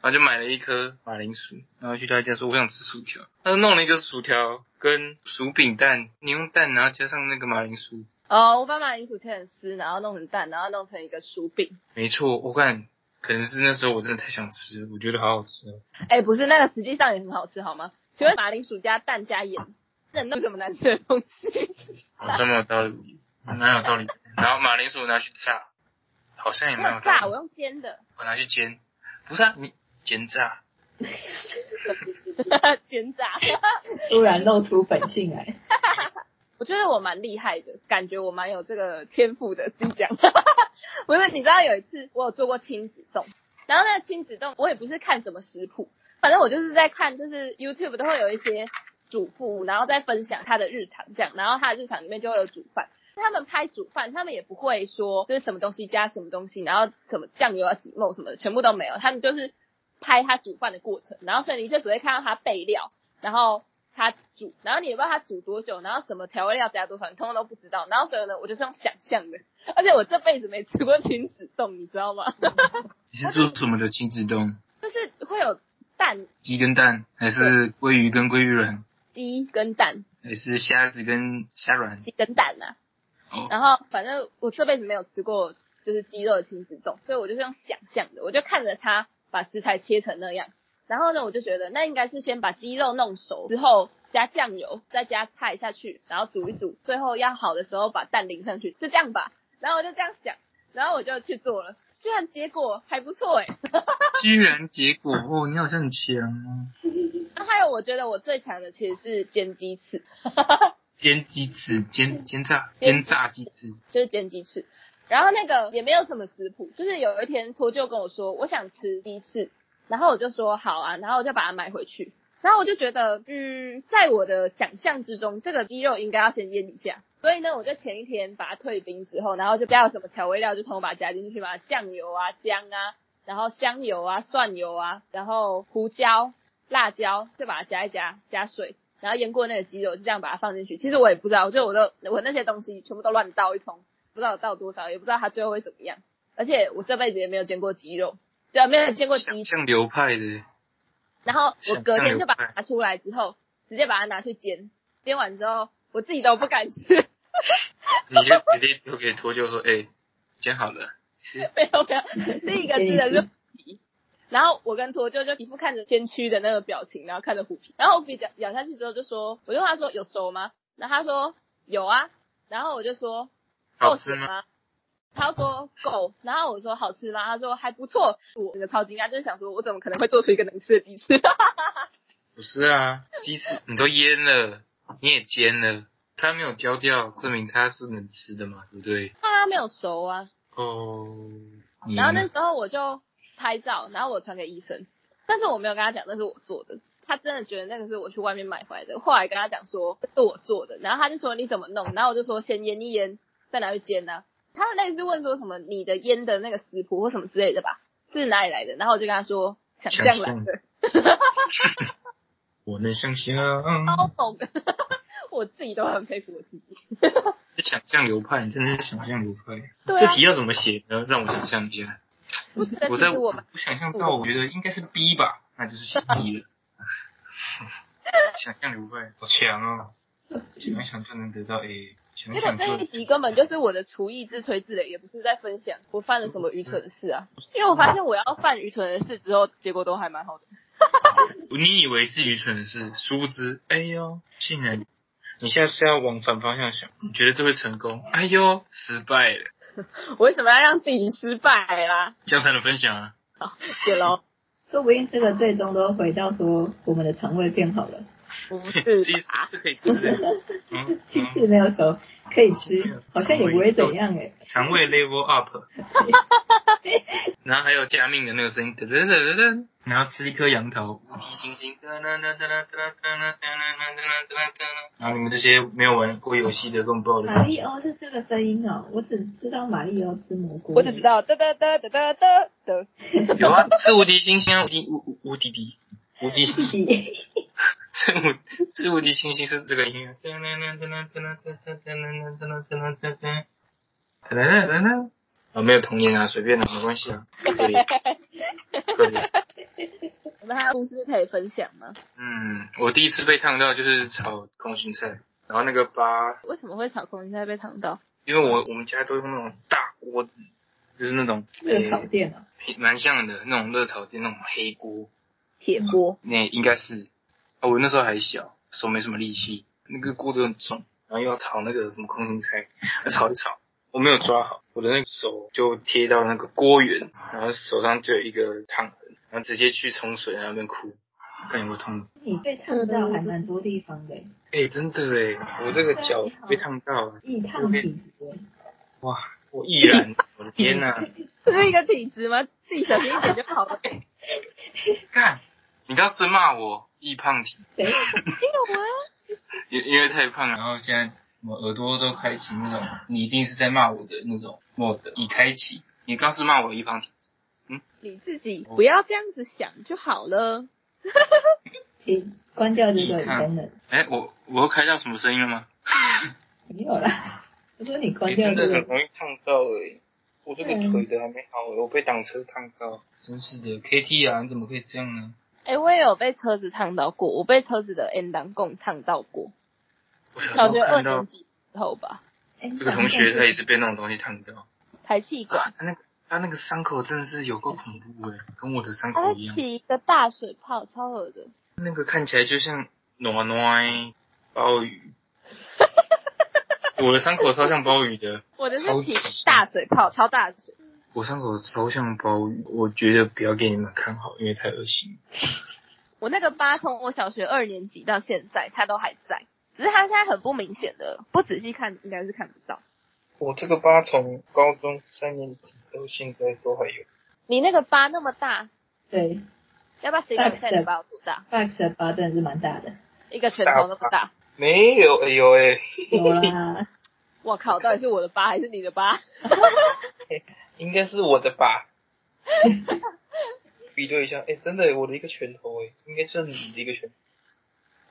[SPEAKER 1] 然后就买了一颗马铃薯，然后去他家说我想吃薯条，他就弄了一个薯条跟薯饼蛋，你用蛋然后加上那个马铃薯，
[SPEAKER 3] 哦，我把马铃薯切成丝，然后弄成蛋，然后弄成一个薯饼。
[SPEAKER 1] 没错，我看可能是那时候我真的太想吃，我觉得好好吃哦。
[SPEAKER 3] 哎，不是那个，实际上也很好吃，好吗？请问马铃薯加蛋加盐，能弄什么难吃的东西？
[SPEAKER 1] 好像没有道理，蛮有道理。然后马铃薯拿去炸，好像也
[SPEAKER 3] 没
[SPEAKER 1] 有
[SPEAKER 3] 有炸，我。用煎的，
[SPEAKER 1] 我拿去煎，不是啊，你煎炸。
[SPEAKER 3] 煎炸。
[SPEAKER 2] 突然露出本性来。
[SPEAKER 3] 我觉得我蛮厉害的，感觉我蛮有这个天赋的。自己讲，不是？你知道有一次我有做过亲子冻，然后那个亲子冻我也不是看什么食谱，反正我就是在看，就是 YouTube 都会有一些主妇，然后再分享她的日常这样，然后她的日常里面就会有煮饭。他们拍煮饭，他们也不会说就是什么东西加什么东西，然后什么酱油啊几沫什么的，全部都没有。他们就是拍他煮饭的过程，然后所以你就只会看到他备料，然后他煮，然后你也不知道他煮多久，然后什么调味料加多少，你通通都不知道。然后所以呢，我就是用想象的，而且我这辈子没吃过亲子冻，你知道吗？
[SPEAKER 1] 你是做什么的亲子冻？
[SPEAKER 3] 就是会有蛋、
[SPEAKER 1] 鸡跟蛋，还是鲑鱼跟鲑鱼卵，
[SPEAKER 3] 鸡跟蛋、
[SPEAKER 1] 还是虾子跟虾卵？
[SPEAKER 3] 鸡跟蛋啊。
[SPEAKER 1] 哦，
[SPEAKER 3] 然后反正我这辈子没有吃过就是鸡肉的亲子冻，所以我就是用想象的，我就看着他把食材切成那样，然后呢，我就觉得那应该是先把鸡肉弄熟之后加酱油，再加菜下去，然后煮一煮，最后要好的时候把蛋淋上去，就这样吧。然后我就这样想，然后我就去做了，居然结果还不错哎。
[SPEAKER 1] 居然结果哦，你好像很强哦。
[SPEAKER 3] 那还有，我觉得我最强的其实是煎鸡翅，
[SPEAKER 1] 煎鸡翅，煎煎炸煎炸鸡翅，
[SPEAKER 3] 就是煎鸡翅。然后那个也没有什么食谱，就是有一天托就跟我说，我想吃鸡翅，然后我就说好啊，然后我就把它买回去。然后我就觉得，嗯，在我的想象之中，这个鸡肉应该要先腌一下。所以呢，我就前一天把它退冰之后，然后就加了什么调味料，就从把它加进去嘛，酱油啊、姜啊，然后香油啊、蒜油啊，然后胡椒、辣椒，就把它加一加，加水，然后腌过那个鸡肉，就这样把它放进去。其实我也不知道，就我都我那些东西全部都乱倒一通，不知道倒多少，也不知道它最后会怎么样。而且我这辈子也没有煎过鸡肉，对啊，没有煎过鸡。
[SPEAKER 1] 像流派的。
[SPEAKER 3] 然后我隔天就把它拿出来之后，直接把它拿去煎，煎完之后我自己都不敢吃。
[SPEAKER 1] 你就直接丢给脱臼说，哎，煎好了，吃。
[SPEAKER 3] 没有没有，第一个吃的是皮，然后我跟托就就一副看着先驱的那个表情，然后看着虎皮，然后虎皮咬咬下去之后就说，我就问他说有熟吗？然后他说有啊，然后我就说
[SPEAKER 1] 够吃吗？
[SPEAKER 3] 他说够，然后我说好吃吗？他说还不错，我那个超惊讶，就是想说我怎么可能会做出一个能吃的鸡翅？
[SPEAKER 1] 不是啊，鸡翅你都腌了，你也煎了，它没有焦掉，证明它是能吃的嘛，对不对？
[SPEAKER 3] 它没有熟啊。
[SPEAKER 1] 哦。
[SPEAKER 3] 然后那时候我就拍照，然后我传给医生，但是我没有跟他讲那是我做的，他真的觉得那个是我去外面买回来的。后来跟他讲说是我做的，然后他就说你怎么弄？然后我就说先腌一腌，再拿去煎呢。他类似问说什么你的烟的那个食谱或什么之类的吧，是哪里来的？然后我就跟他说想象来的。
[SPEAKER 1] 我能想象。
[SPEAKER 3] 超懂，我自己都很佩服我自己。
[SPEAKER 1] 想象流派，你真的是想象流派。
[SPEAKER 3] 对
[SPEAKER 1] 这题要怎么写呢？让我想象一下。
[SPEAKER 3] 我在
[SPEAKER 1] 我想象到，我觉得应该是 B 吧，那就是写 B 了。想象流派好强哦，想一想就能得到 A。
[SPEAKER 3] 结果这一集根本就是我的厨艺自吹自擂，也不是在分享我犯了什么愚蠢的事啊。因为我发现我要犯愚蠢的事之后，结果都还蛮好的。
[SPEAKER 1] 你以为是愚蠢的事，殊不知，哎呦，竟然！你现在是要往反方向想，你觉得这会成功？哎呦，失败了。
[SPEAKER 3] 我为什么要让自己失败啦？
[SPEAKER 1] 这样才能分享啊。
[SPEAKER 3] 好，谢喽。
[SPEAKER 2] 说不定这个最终都回到说，我们的肠胃变好了。
[SPEAKER 3] 不是，
[SPEAKER 1] 鸡翅是可以吃的，
[SPEAKER 2] 鸡翅没有熟，可以吃，好像也不会怎样哎。
[SPEAKER 1] 肠胃 level up，然后还有加命的那个声音，噔噔噔噔噔然后吃一颗羊头，无敌星星，然后你们这些没有玩过游戏的，更不要了。
[SPEAKER 2] 马里奥是这个声音哦，我只知道马里奥吃蘑菇，
[SPEAKER 3] 我只知道哒哒哒哒哒哒。
[SPEAKER 1] 有啊，吃无敌星星，无敌无无无敌，无敌星星。是无是无敌星星是这个音乐。噔噔噔噔噔噔噔噔噔噔噔噔噔噔噔噔噔噔噔。没有童年啊，随便的，没关系啊，可以，可以。
[SPEAKER 3] 我们还有故事可以分享吗？
[SPEAKER 1] 嗯，我第一次被烫到就是炒空心菜，然后那个疤。
[SPEAKER 3] 为什么会炒空心菜被烫到？
[SPEAKER 1] 因为我我们家都用那种大锅子，就是那种
[SPEAKER 2] 热炒店啊，
[SPEAKER 1] 蛮像的那种热炒店那种黑锅，
[SPEAKER 3] 铁锅，
[SPEAKER 1] 那应该是。我那时候还小，手没什么力气，那个锅子很重，然后又要炒那个什么空心菜，炒一炒，我没有抓好，我的那个手就贴到那个锅缘，然后手上就有一个烫痕，然后直接去冲水那边哭，看有没有痛。
[SPEAKER 2] 你被烫到还蛮多地方的。
[SPEAKER 1] 哎，真的哎，我这个脚被烫到，
[SPEAKER 2] 易烫体质。
[SPEAKER 1] 哇，我毅然，我的天哪！
[SPEAKER 3] 这是一个体质吗？自己小心一点就好了。
[SPEAKER 1] 看，你刚是骂我易胖体？
[SPEAKER 3] 没有啊。
[SPEAKER 1] 因因为太胖了，然后现在我耳朵都开启那种，你一定是在骂我的那种 mode 已开启。你刚是骂我易胖体？
[SPEAKER 3] 嗯，你自己不要这样子想就好了。
[SPEAKER 2] 你关掉这个功能。
[SPEAKER 1] 哎，我我开到什么声音了吗？
[SPEAKER 2] 没有啦。我说你关掉这个。
[SPEAKER 1] 真的很容易烫到诶。我这个腿的还没好，我被挡车烫到，真是的，K T 啊，你怎么可以这样呢？
[SPEAKER 3] 哎，我也有被车子烫到过，我被车子的 N 档共烫到过。
[SPEAKER 1] 小
[SPEAKER 3] 学二年级时候吧。
[SPEAKER 1] 这个同学他也是被那种东西烫到。
[SPEAKER 3] 排气管。
[SPEAKER 1] 那他那个伤口真的是有够恐怖诶，跟我的伤口一样。
[SPEAKER 3] 起一个大水泡，超恶的。
[SPEAKER 1] 那个看起来就像暖暖鲍鱼，我的伤口超像鲍鱼的，
[SPEAKER 3] 我的是起大水泡，超大水。
[SPEAKER 1] 我伤口超像包雨，我觉得不要给你们看好，因为太恶心。
[SPEAKER 3] 我那个疤从我小学二年级到现在，它都还在，只是它现在很不明显的，不仔细看应该是看不到。
[SPEAKER 1] 我这个疤从高中三年级到现在都还有。
[SPEAKER 3] 你那个疤那么大，
[SPEAKER 2] 对
[SPEAKER 3] 要不要形容一下你的疤有多大
[SPEAKER 2] ？，Fox 的疤真的是蛮大的。
[SPEAKER 3] 一个拳头那么大。
[SPEAKER 1] 没有，哎呦哎，
[SPEAKER 2] 有啦，
[SPEAKER 3] 我靠，到底是我的疤还是你的疤？
[SPEAKER 1] 应该是我的吧？比对一下，哎，真的，我的一个拳头，哎，应该是你的一个拳头，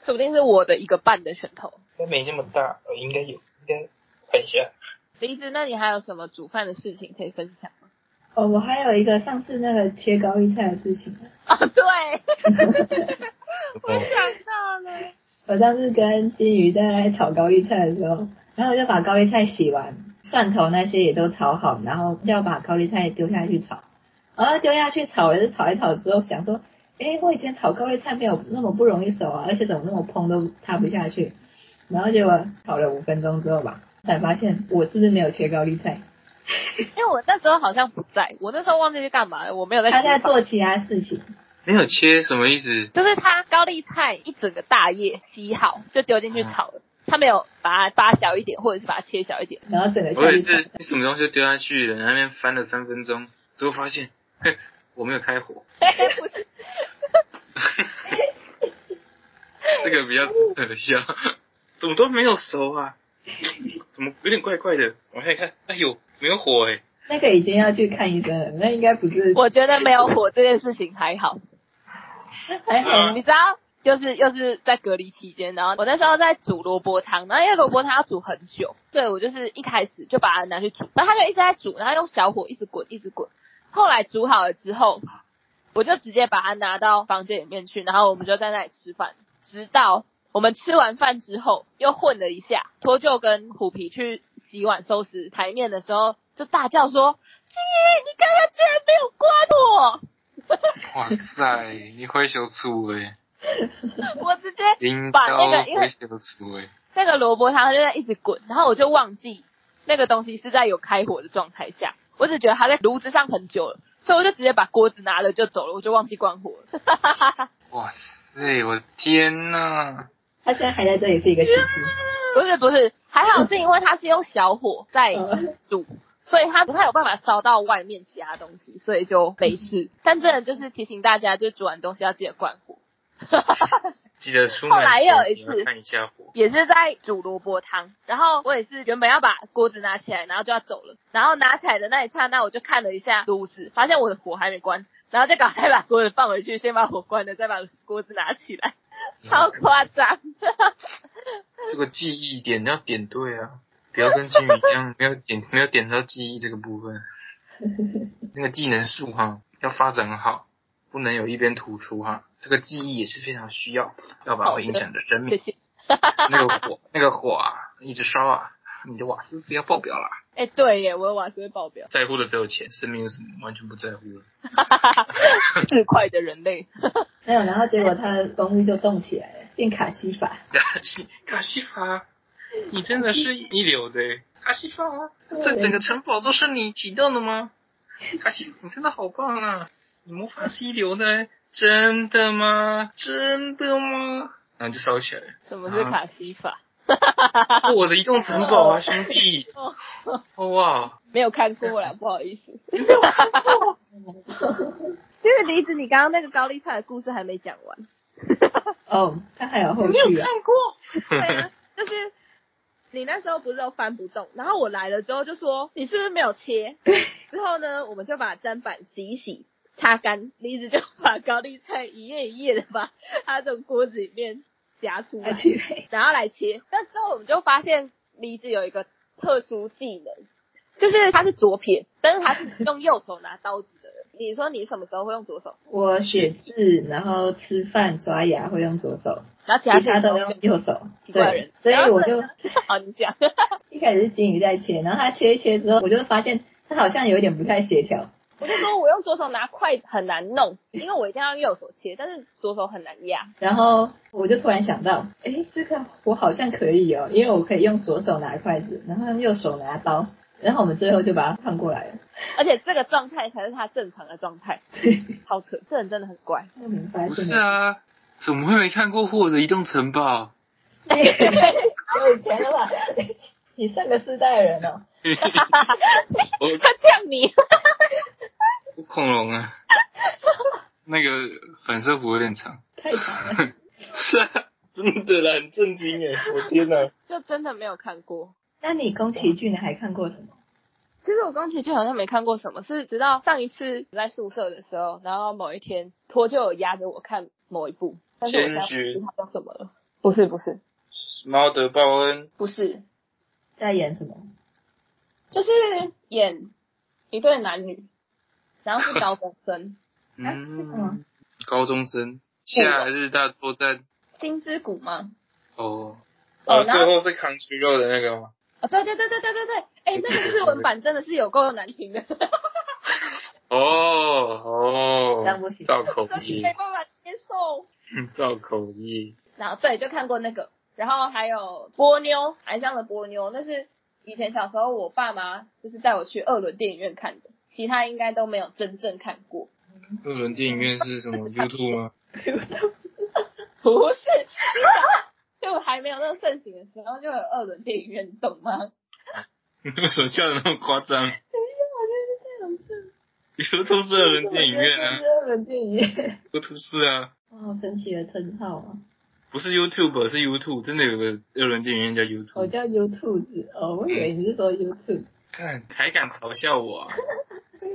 [SPEAKER 3] 说不定是我的一个半的拳头。
[SPEAKER 1] 应该没那么大，呃，应该有，应该看一下。
[SPEAKER 3] 梨子，那你还有什么煮饭的事情可以分享吗？
[SPEAKER 2] 哦，我还有一个上次那个切高丽菜的事情，
[SPEAKER 3] 哦，对，我
[SPEAKER 1] 哦
[SPEAKER 3] 想到了。
[SPEAKER 2] 我上次跟金鱼在炒高丽菜的时候，然后我就把高丽菜洗完，蒜头那些也都炒好，然后就要把高丽菜丢下去炒，然后丢下去炒，也是炒一炒之后想说，诶，我以前炒高丽菜没有那么不容易熟啊，而且怎么那么蓬都塌不下去，然后结果炒了五分钟之后吧，才发现我是不是没有切高丽菜，
[SPEAKER 3] 因为我那时候好像不在，我那时候忘记去干嘛了，我没有在。
[SPEAKER 2] 他在，做其他事情，
[SPEAKER 1] 没有切什么意思？
[SPEAKER 3] 就是他高丽菜一整个大叶洗好就丢进去炒了，他没有把它扒小一点，或者是把它切小一点。
[SPEAKER 2] 然后整个
[SPEAKER 1] 我也是，你什么东西就丢下去了，然后那边翻了三分钟，最后发现，嘿，我没有开火，
[SPEAKER 3] 不是，
[SPEAKER 1] 这个比较可笑，怎么都没有熟啊？怎么有点怪怪的？往下看，哎呦，没有火哎、
[SPEAKER 2] 那个已经要去看医生了，那应该不是，
[SPEAKER 3] 我觉得没有火这件事情还好。
[SPEAKER 2] 还好
[SPEAKER 3] 你知道，就是又是在隔离期间，然后我那时候在煮萝卜汤，然后因为萝卜汤要煮很久，对我就是一开始就把它拿去煮，然后它就一直在煮，然后用小火一直滚，一直滚。后来煮好了之后，我就直接把它拿到房间里面去，然后我们就在那里吃饭，直到我们吃完饭之后又混了一下，脱臼跟虎皮去洗碗收拾台面的时候，就大叫说：“金鱼，你刚刚居然没有关我！”
[SPEAKER 1] 哇塞，你会修出哎，
[SPEAKER 3] 我直接把那个因为那个萝卜汤就在一直滚，然后我就忘记那个东西是在有开火的状态下，我只觉得它在炉子上很久了，所以我就直接把锅子拿了就走了，我就忘记关火了。
[SPEAKER 1] 哇塞，我的天呐！
[SPEAKER 2] 他现在还在这里是一个奇迹。
[SPEAKER 3] 不是不是，还好是因为它是用小火在
[SPEAKER 2] 嗯
[SPEAKER 3] 煮，所以它不太有办法烧到外面其他东西，所以就没事。但真的就是提醒大家，就煮完东西要记得关火。
[SPEAKER 1] 记得出门
[SPEAKER 3] 后来又有一次
[SPEAKER 1] 看一下火，
[SPEAKER 3] 也是在煮萝卜汤，然后我也是原本要把锅子拿起来，然后就要走了，然后拿起来的那一刹那，我就看了一下炉子，发现我的火还没关，然后就赶快把锅子放回去，先把火关了，再把锅子拿起来，超夸张。
[SPEAKER 1] 这个记忆点要点对啊，不要跟金鱼一样没有点没有点到记忆这个部分，那个技能树哈要发展好，不能有一边突出哈，这个记忆也是非常需要，要不然会影响你的生命。
[SPEAKER 3] 谢谢。
[SPEAKER 1] 那个火那个火啊，一直烧啊，你的瓦斯不要爆表啦。
[SPEAKER 3] 哎、对耶，我的瓦斯会爆表，
[SPEAKER 1] 在乎的只有钱，生命是完全不在乎的。
[SPEAKER 3] 市侩的人类。
[SPEAKER 2] 没有，然后结果他的公寓就动起来了，变卡西法。
[SPEAKER 1] 卡西卡西法，你真的是一流的耶卡西法，这整个城堡都是你启动的吗？卡西，你真的好棒啊！你魔法是一流的，真的吗？真的吗？然后就烧起来了。
[SPEAKER 3] 什么是卡西法？
[SPEAKER 1] 我的移动城堡啊，兄弟！哦哇，
[SPEAKER 3] 没有看过啦，不好意思。就是梨子，你刚刚那个高丽菜的故事还没讲完。
[SPEAKER 2] 哦，他还有后续啊。
[SPEAKER 3] 对啊，就是你那时候不是都翻不动，然后我来了之后就说你是不是没有切？之后呢，我们就把砧板洗一洗，擦干，梨子就把高丽菜一页一页的把 它从锅子里面夹出来然后来切。那之后我们就发现梨子有一个特殊技能，就是他是左撇子，但是他是用右手拿刀子的人。你说你什么时候会用左手？
[SPEAKER 2] 我写字，然后吃饭、刷牙会用左手，
[SPEAKER 3] 然后其他
[SPEAKER 2] 其他都用右手。对，所以我就
[SPEAKER 3] 好，你讲。
[SPEAKER 2] 一开始是金鱼在切，然后他切一切之后，我就发现他好像有一点不太协调。
[SPEAKER 3] 我就说我用左手拿筷子很难弄，因为我一定要右手切，但是左手很难压。
[SPEAKER 2] 然后我就突然想到，哎，这个我好像可以哦，因为我可以用左手拿筷子，然后用右手拿刀，然后我们最后就把它换过来了。
[SPEAKER 3] 而且这个状态才是他正常的状态，
[SPEAKER 2] 对，
[SPEAKER 3] 超扯，这人真的很怪。
[SPEAKER 2] 不明白
[SPEAKER 1] 不是啊，怎么会没看过《霍尔的移动城堡》？
[SPEAKER 2] 有以前的吧？你上个世代的人哦。
[SPEAKER 1] 我
[SPEAKER 3] 他呛你，
[SPEAKER 1] 我恐龙啊，那个反射弧有点长。
[SPEAKER 2] 太长了。
[SPEAKER 1] 是啊，真的啦，很震惊哎！我天哪！
[SPEAKER 3] 就真的没有看过。
[SPEAKER 2] 那你宫崎骏你还看过什么？
[SPEAKER 3] 其实我宫崎骏好像没看过什么，是直到上一次在宿舍的时候，然后某一天托就有压着我看某一部，但是我现在不知道叫什么了。不是不是
[SPEAKER 1] 猫德报恩
[SPEAKER 3] 不是，
[SPEAKER 2] 在演什么？
[SPEAKER 3] 就是演一对男女，然后是高中生，
[SPEAKER 1] 嗯，高中生，夏日大作战。
[SPEAKER 3] 金之谷吗？
[SPEAKER 1] 哦，
[SPEAKER 3] 哦然后
[SPEAKER 1] 最后是扛猪肉的那个吗？
[SPEAKER 3] 啊，对对对对对对对，哎，那个日文版真的是有够难听的，
[SPEAKER 1] 哦哦。
[SPEAKER 2] 这样不行。
[SPEAKER 1] 造口
[SPEAKER 3] 真是
[SPEAKER 1] 业
[SPEAKER 3] 没，办法接受。
[SPEAKER 1] 造口音。
[SPEAKER 3] 然后对，就看过那个，然后还有波妞，海上的波妞，那是以前小时候我爸妈就是带我去二轮电影院看的，其他应该都没有真正看过。
[SPEAKER 1] 二轮电影院是什么？YouTube 吗？
[SPEAKER 3] 不是，你想就还没有那么盛行的时候，就有二轮电影院，你懂吗？
[SPEAKER 1] 为什么笑的那么夸张
[SPEAKER 2] 我觉得是太好笑了。
[SPEAKER 1] YouTube 是二轮电影院啊
[SPEAKER 2] 二轮电影院。
[SPEAKER 1] ，YouTube 是啊，
[SPEAKER 2] 哇，好神奇的称号啊！
[SPEAKER 1] 不是 YouTube 是 YouTube，真的有个二轮电影院叫
[SPEAKER 2] 我
[SPEAKER 1] YouTube。
[SPEAKER 2] 叫 YouTube 子哦，我以为你是说 YouTube，
[SPEAKER 1] 看还敢嘲笑我啊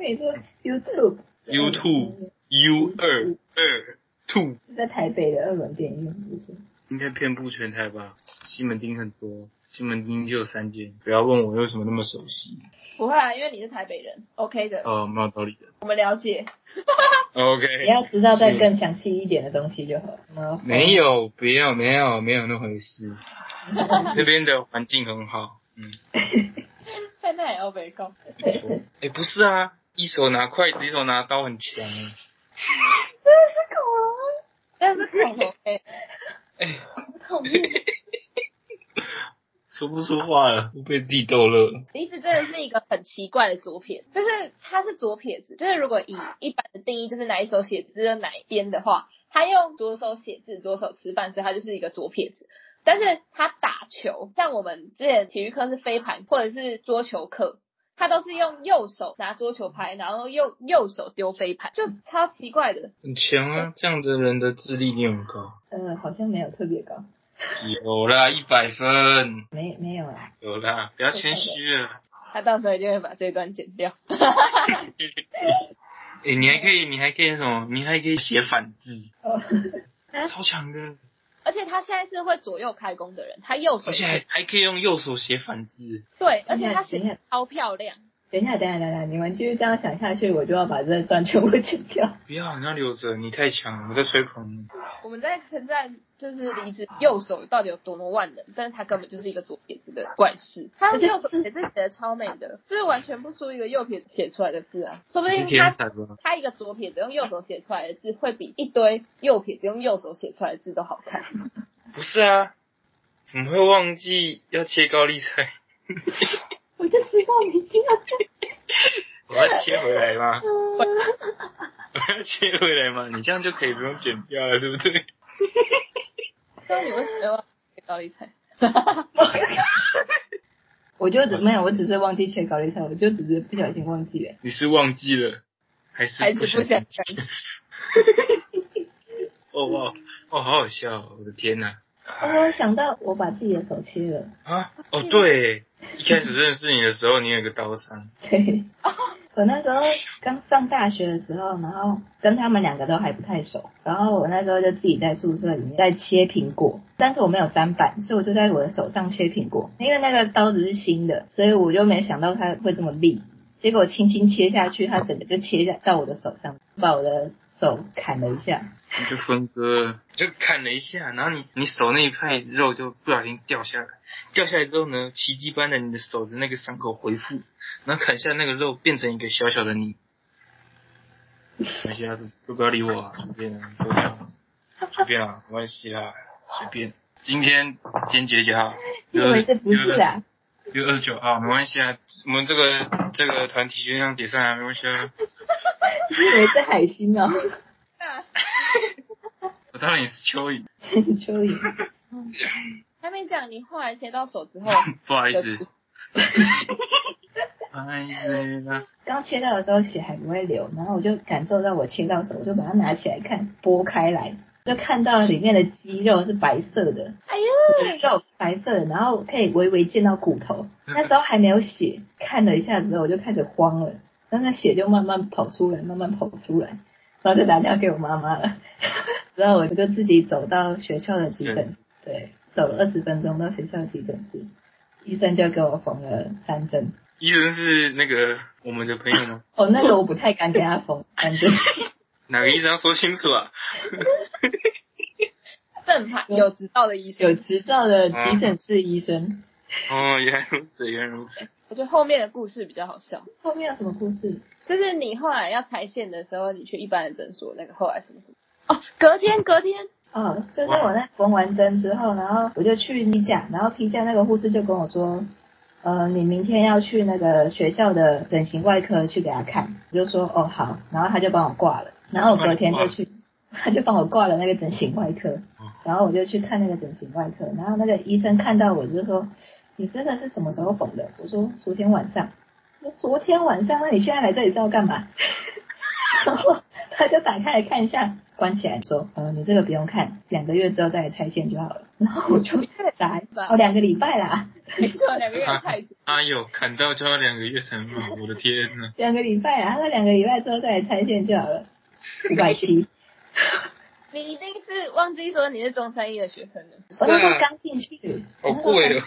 [SPEAKER 2] 我以为你说 YouTube。
[SPEAKER 1] YouTube U 二二 two，
[SPEAKER 2] 是在台北的二轮电影院，是不是？
[SPEAKER 1] 应该遍布全台吧？西门町很多，西门町就有三间。不要问我为什么那么熟悉，
[SPEAKER 3] 不会啊，因为你是台北人，OK 的，
[SPEAKER 1] 哦，蛮有道理的。
[SPEAKER 3] 我们了解。
[SPEAKER 1] OK，
[SPEAKER 2] 你要知道再更详细一点的东西就好。嗯
[SPEAKER 1] 没有，不要，没有，没有那回事。那边的环境很好，嗯，
[SPEAKER 3] 在那也要被告。
[SPEAKER 1] 没错。哎、不是啊，一手拿筷子，一手拿刀，很强哎。
[SPEAKER 3] 但是恐龙哎，
[SPEAKER 1] 哎、
[SPEAKER 2] 讨厌。
[SPEAKER 1] 说不出话了，我被自己逗乐了。
[SPEAKER 3] 梨子真的是一个很奇怪的左撇子，就是他是左撇子，就是如果以一般的定义，就是哪一手写字就哪一边的话，他用左手写字，左手吃饭，所以他就是一个左撇子。但是他打球，像我们之前体育课是飞盘或者是桌球课，他都是用右手拿桌球拍，然后用右手丢飞盘，就超奇怪的。
[SPEAKER 1] 很强啊，这样的人的智力一定很高。
[SPEAKER 2] 呃，好像没有特别高，
[SPEAKER 1] 有啦，一百分，
[SPEAKER 2] 没没有啦。
[SPEAKER 1] 有啦，不要谦虚了。
[SPEAKER 3] 他到时候一定会把这段剪掉。
[SPEAKER 1] 哎、你还可以，你还可以什么？你还可以写反字，
[SPEAKER 2] 哦，
[SPEAKER 1] 超强的，
[SPEAKER 3] 而且他现在是会左右开弓的人，他右手
[SPEAKER 1] 而且还还可以用右手写反字。
[SPEAKER 3] 对，而且他写超漂亮。
[SPEAKER 2] 等一下，等一下，等一下，你们继续这样想下去，我就要把这段全部剪掉。
[SPEAKER 1] 不要，你要留着，你太强了，我在吹捧你。
[SPEAKER 3] 我们在称赞就是梨子右手到底有多么万能，但是他根本就是一个左撇子的怪事。他的右手写字写的超美的，就是完全不出一个右撇子写出来的字啊！说不定他？他一个左撇子用右手写出来的字，会比一堆右撇子用右手写出来的字都好看。
[SPEAKER 1] 不是啊，怎么会忘记要切高丽菜？
[SPEAKER 2] 我就知道你一定要这
[SPEAKER 1] 我要切回来吗？我要切回来吗？你这样就可以不用剪掉了，对不对？
[SPEAKER 3] 那你为什么要切高丽菜？
[SPEAKER 2] 我就只没有，我只是忘记切高丽菜，我就只是不小心忘记了。
[SPEAKER 1] 你是忘记了，还是
[SPEAKER 3] 还是不
[SPEAKER 1] 小
[SPEAKER 3] 想
[SPEAKER 1] 心？哦哇哦，好好笑哦！我的天哪！
[SPEAKER 2] 我想到我把自己的手切了，
[SPEAKER 1] 啊？哦对，一开始认识你的时候，你有个刀伤，
[SPEAKER 2] 对。我那时候刚上大学的时候，然后跟他们两个都还不太熟，然后我那时候就自己在宿舍里面在切苹果，但是我没有砧板，所以我就在我的手上切苹果，因为那个刀子是新的，所以我就没想到它会这么利，结果轻轻切下去，它整个就切下到我的手上，把我的手砍了一下。
[SPEAKER 1] 你就分割了，就砍了一下，然后你你手那一块肉就不小心掉下来，掉下来之后呢，奇迹般的你的手的那个伤口恢复，然后砍下那个肉变成一个小小的你。没关系啊，都都不要理我啊，随便啊，都这样，随便啊，没关系啦，随便。今天今天几几号？
[SPEAKER 2] 你以为这不是啊？
[SPEAKER 1] 六二十九号，没关系啊，我们这个这个团体就这样解散啊，没关系啊。
[SPEAKER 2] 你以为是海星哦？
[SPEAKER 1] 我当然也是蚯蚓，
[SPEAKER 2] 蚯蚓。
[SPEAKER 3] 还没讲，你后来切到手之后，
[SPEAKER 1] 不好意思。不好意思啊。
[SPEAKER 2] 刚切到的时候血还不会流，然后我就感受到我切到手，我就把它拿起来看，剥开来，就看到里面的肌肉是白色的，
[SPEAKER 3] 哎呀，
[SPEAKER 2] 肉是白色的，然后可以微微见到骨头。那时候还没有血，看了一下之后我就开始慌了，然后那血就慢慢跑出来，慢慢跑出来，然后就打电话给我妈妈了。然后我就自己走到学校的急诊，对，走了二十分钟到学校的急诊室，医生就给我缝了三针。
[SPEAKER 1] 医生是那个我们的朋友吗？
[SPEAKER 2] 哦，那个我不太敢给他缝三针。
[SPEAKER 1] 哪个医生要说清楚啊？
[SPEAKER 3] 正牌有执照的医生，
[SPEAKER 2] 有执照的急诊室医生。
[SPEAKER 1] 哦，原来如此，原来如此。
[SPEAKER 3] 我觉得后面的故事比较好笑。
[SPEAKER 2] 后面有什么故事？
[SPEAKER 3] 就是你后来要拆线的时候，你去一般的诊所，那个后来什么什么？哦，隔天 隔天，
[SPEAKER 2] 哦，就是我在缝完针之后，然后我就去批假，然后批甲那个护士就跟我说，呃，你明天要去那个学校的整形外科去给他看，我就说哦好，然后他就帮我挂了，然后我隔天就去，他就帮我挂了那个整形外科，然后我就去看那个整形外科，然后那个医生看到我就说，你真的是什么时候缝的？我说昨天晚上，我昨天晚上，那你现在来这里是要干嘛？然后他就打开来看一下，关起来说，呃，你这个不用看，两个月之后再来拆线就好了。然后我就来，哦，两个礼拜啦，
[SPEAKER 3] 没错，两个月拆。
[SPEAKER 1] 哎呦，砍到就要两个月才能好，我的天呐！
[SPEAKER 2] 两个礼拜啊，他说两个礼拜之后再来拆线就好了，五百七。
[SPEAKER 3] 你一定是忘记说你是中山医的学生了。
[SPEAKER 2] 我那时候刚进去，
[SPEAKER 1] 好贵哦。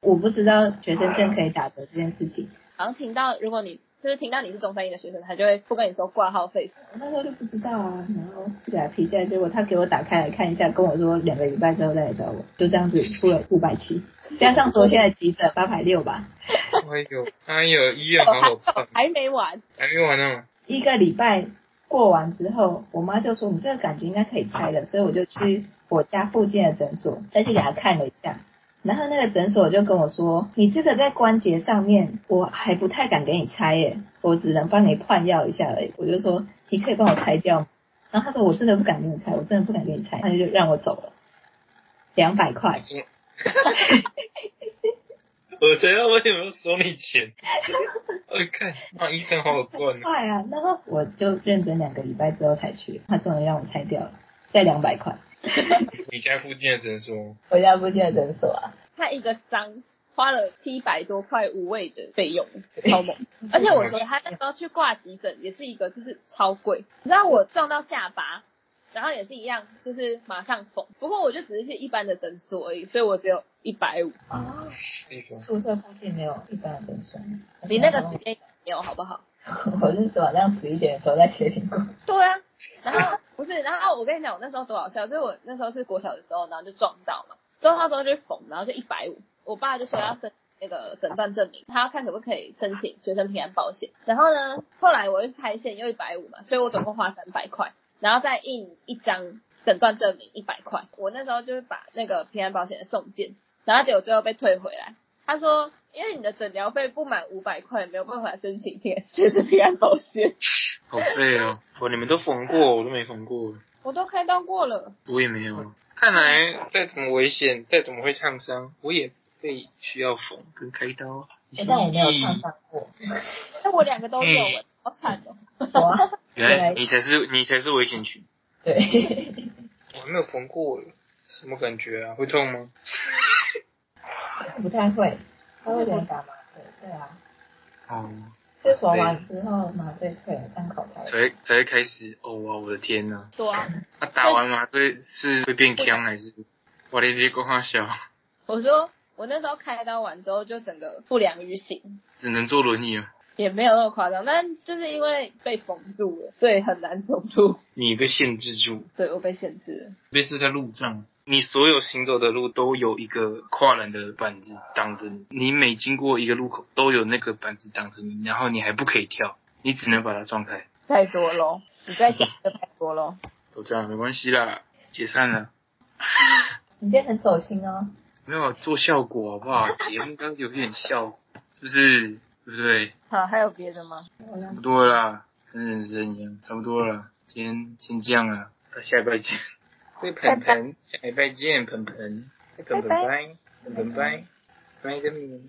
[SPEAKER 2] 我不知道学生证可以打折这件事情。
[SPEAKER 3] 好像听到，如果你就是听到你是中山医的学生，他就会不跟你说挂号费。
[SPEAKER 2] 我那时候就不知道啊，然后就给他批下，结果他给我打开来看一下，跟我说两个礼拜之后再来找我，就这样子出了五百七，加上昨天的急诊八百六吧。
[SPEAKER 1] 哎呦，哎呦，医院好好看，
[SPEAKER 3] 还没完，
[SPEAKER 1] 还没完呢。
[SPEAKER 2] 一个礼拜过完之后，我妈就说你这个感觉应该可以拆了，所以我就去我家附近的诊所再去给他看了一下。然后那个诊所就跟我说，你这个在关节上面，我还不太敢给你拆耶，我只能帮你换药一下而已。我就说，你可以帮我拆掉吗？然后他说，我真的不敢给你拆，我真的不敢给你拆，他就让我走了，两百块。
[SPEAKER 1] 我才要问有没有收你钱。我看，那医生好好赚。
[SPEAKER 2] 快啊！然后我就认真两个礼拜之后才去，他终于让我拆掉了，再两百块。
[SPEAKER 1] 你家附近的诊所？
[SPEAKER 2] 我家附近的诊所啊，
[SPEAKER 3] 他一个伤花了七百多块五位的费用，超猛。而且我说他那时候去挂急诊也是一个就是超贵，你知道我撞到下巴，然后也是一样，就是马上缝。不过我就只是去一般的诊所而已，所以我只有一百五。
[SPEAKER 2] 啊，宿舍附近没有一般的诊所，
[SPEAKER 3] 你那个时间没有好不好？
[SPEAKER 2] 我是晚上十一点的时候在学苹果。
[SPEAKER 3] 对啊，然后不是，然后我跟你讲，我那时候多好笑，就是我那时候是国小的时候，然后就撞到嘛，撞到之后就缝，然后就一百五，我爸就说要申那个诊断证明，他要看可不可以申请学生平安保险。然后呢，后来我又拆线又一百五嘛，所以我总共花三百块，然后再印一张诊断证明一百块。我那时候就是把那个平安保险送件，然后结果最后被退回来，他说。因为你的诊疗费不满五百块，没有办法申请平学生平安保险。
[SPEAKER 1] 好废哦！我你们都缝过，我都没缝过。
[SPEAKER 3] 我都开刀过了。
[SPEAKER 1] 我也没有。看来再怎么危险，再怎么会烫伤，我也被需要缝跟开刀。
[SPEAKER 2] 但我没有烫伤过。
[SPEAKER 3] 那我两个都有，好惨
[SPEAKER 2] 哦。
[SPEAKER 1] 原来你才是你才是危险群。
[SPEAKER 2] 对。
[SPEAKER 1] 我还没有缝过，什么感觉啊？会痛吗？
[SPEAKER 2] 是不太会。他会点打麻醉，对啊。
[SPEAKER 1] 哦。
[SPEAKER 2] 就缝完之后麻醉退了，伤口才
[SPEAKER 1] 才才会开始。哦哇，我的天呐！
[SPEAKER 3] 对啊。
[SPEAKER 1] 他打完麻醉是会变强还是？我的这个话笑。
[SPEAKER 3] 我说我那时候开刀完之后就整个不良于行。
[SPEAKER 1] 只能坐轮椅了。
[SPEAKER 3] 也没有那么夸张，但就是因为被缝住了，所以很难走路。
[SPEAKER 1] 你被限制住，
[SPEAKER 3] 对我被限制了。
[SPEAKER 1] 别是在路上，你所有行走的路都有一个跨栏的板子挡着你，你每经过一个路口都有那个板子挡着你，然后你还不可以跳，你只能把它撞开。
[SPEAKER 3] 太多咯，你在讲的太多咯。
[SPEAKER 1] 都这样没关系啦，解散了。
[SPEAKER 2] 你今天很走心哦。
[SPEAKER 1] 没有做效果好不好？节目刚有点效，是不是？对不对？
[SPEAKER 3] 好，还有别的吗？
[SPEAKER 1] 差不多啦，跟人生一样，差不多了。今天先这样了，下礼拜见。对，盆盆，下礼拜见，盆盆，盆盆拜，盆盆拜，拜个面。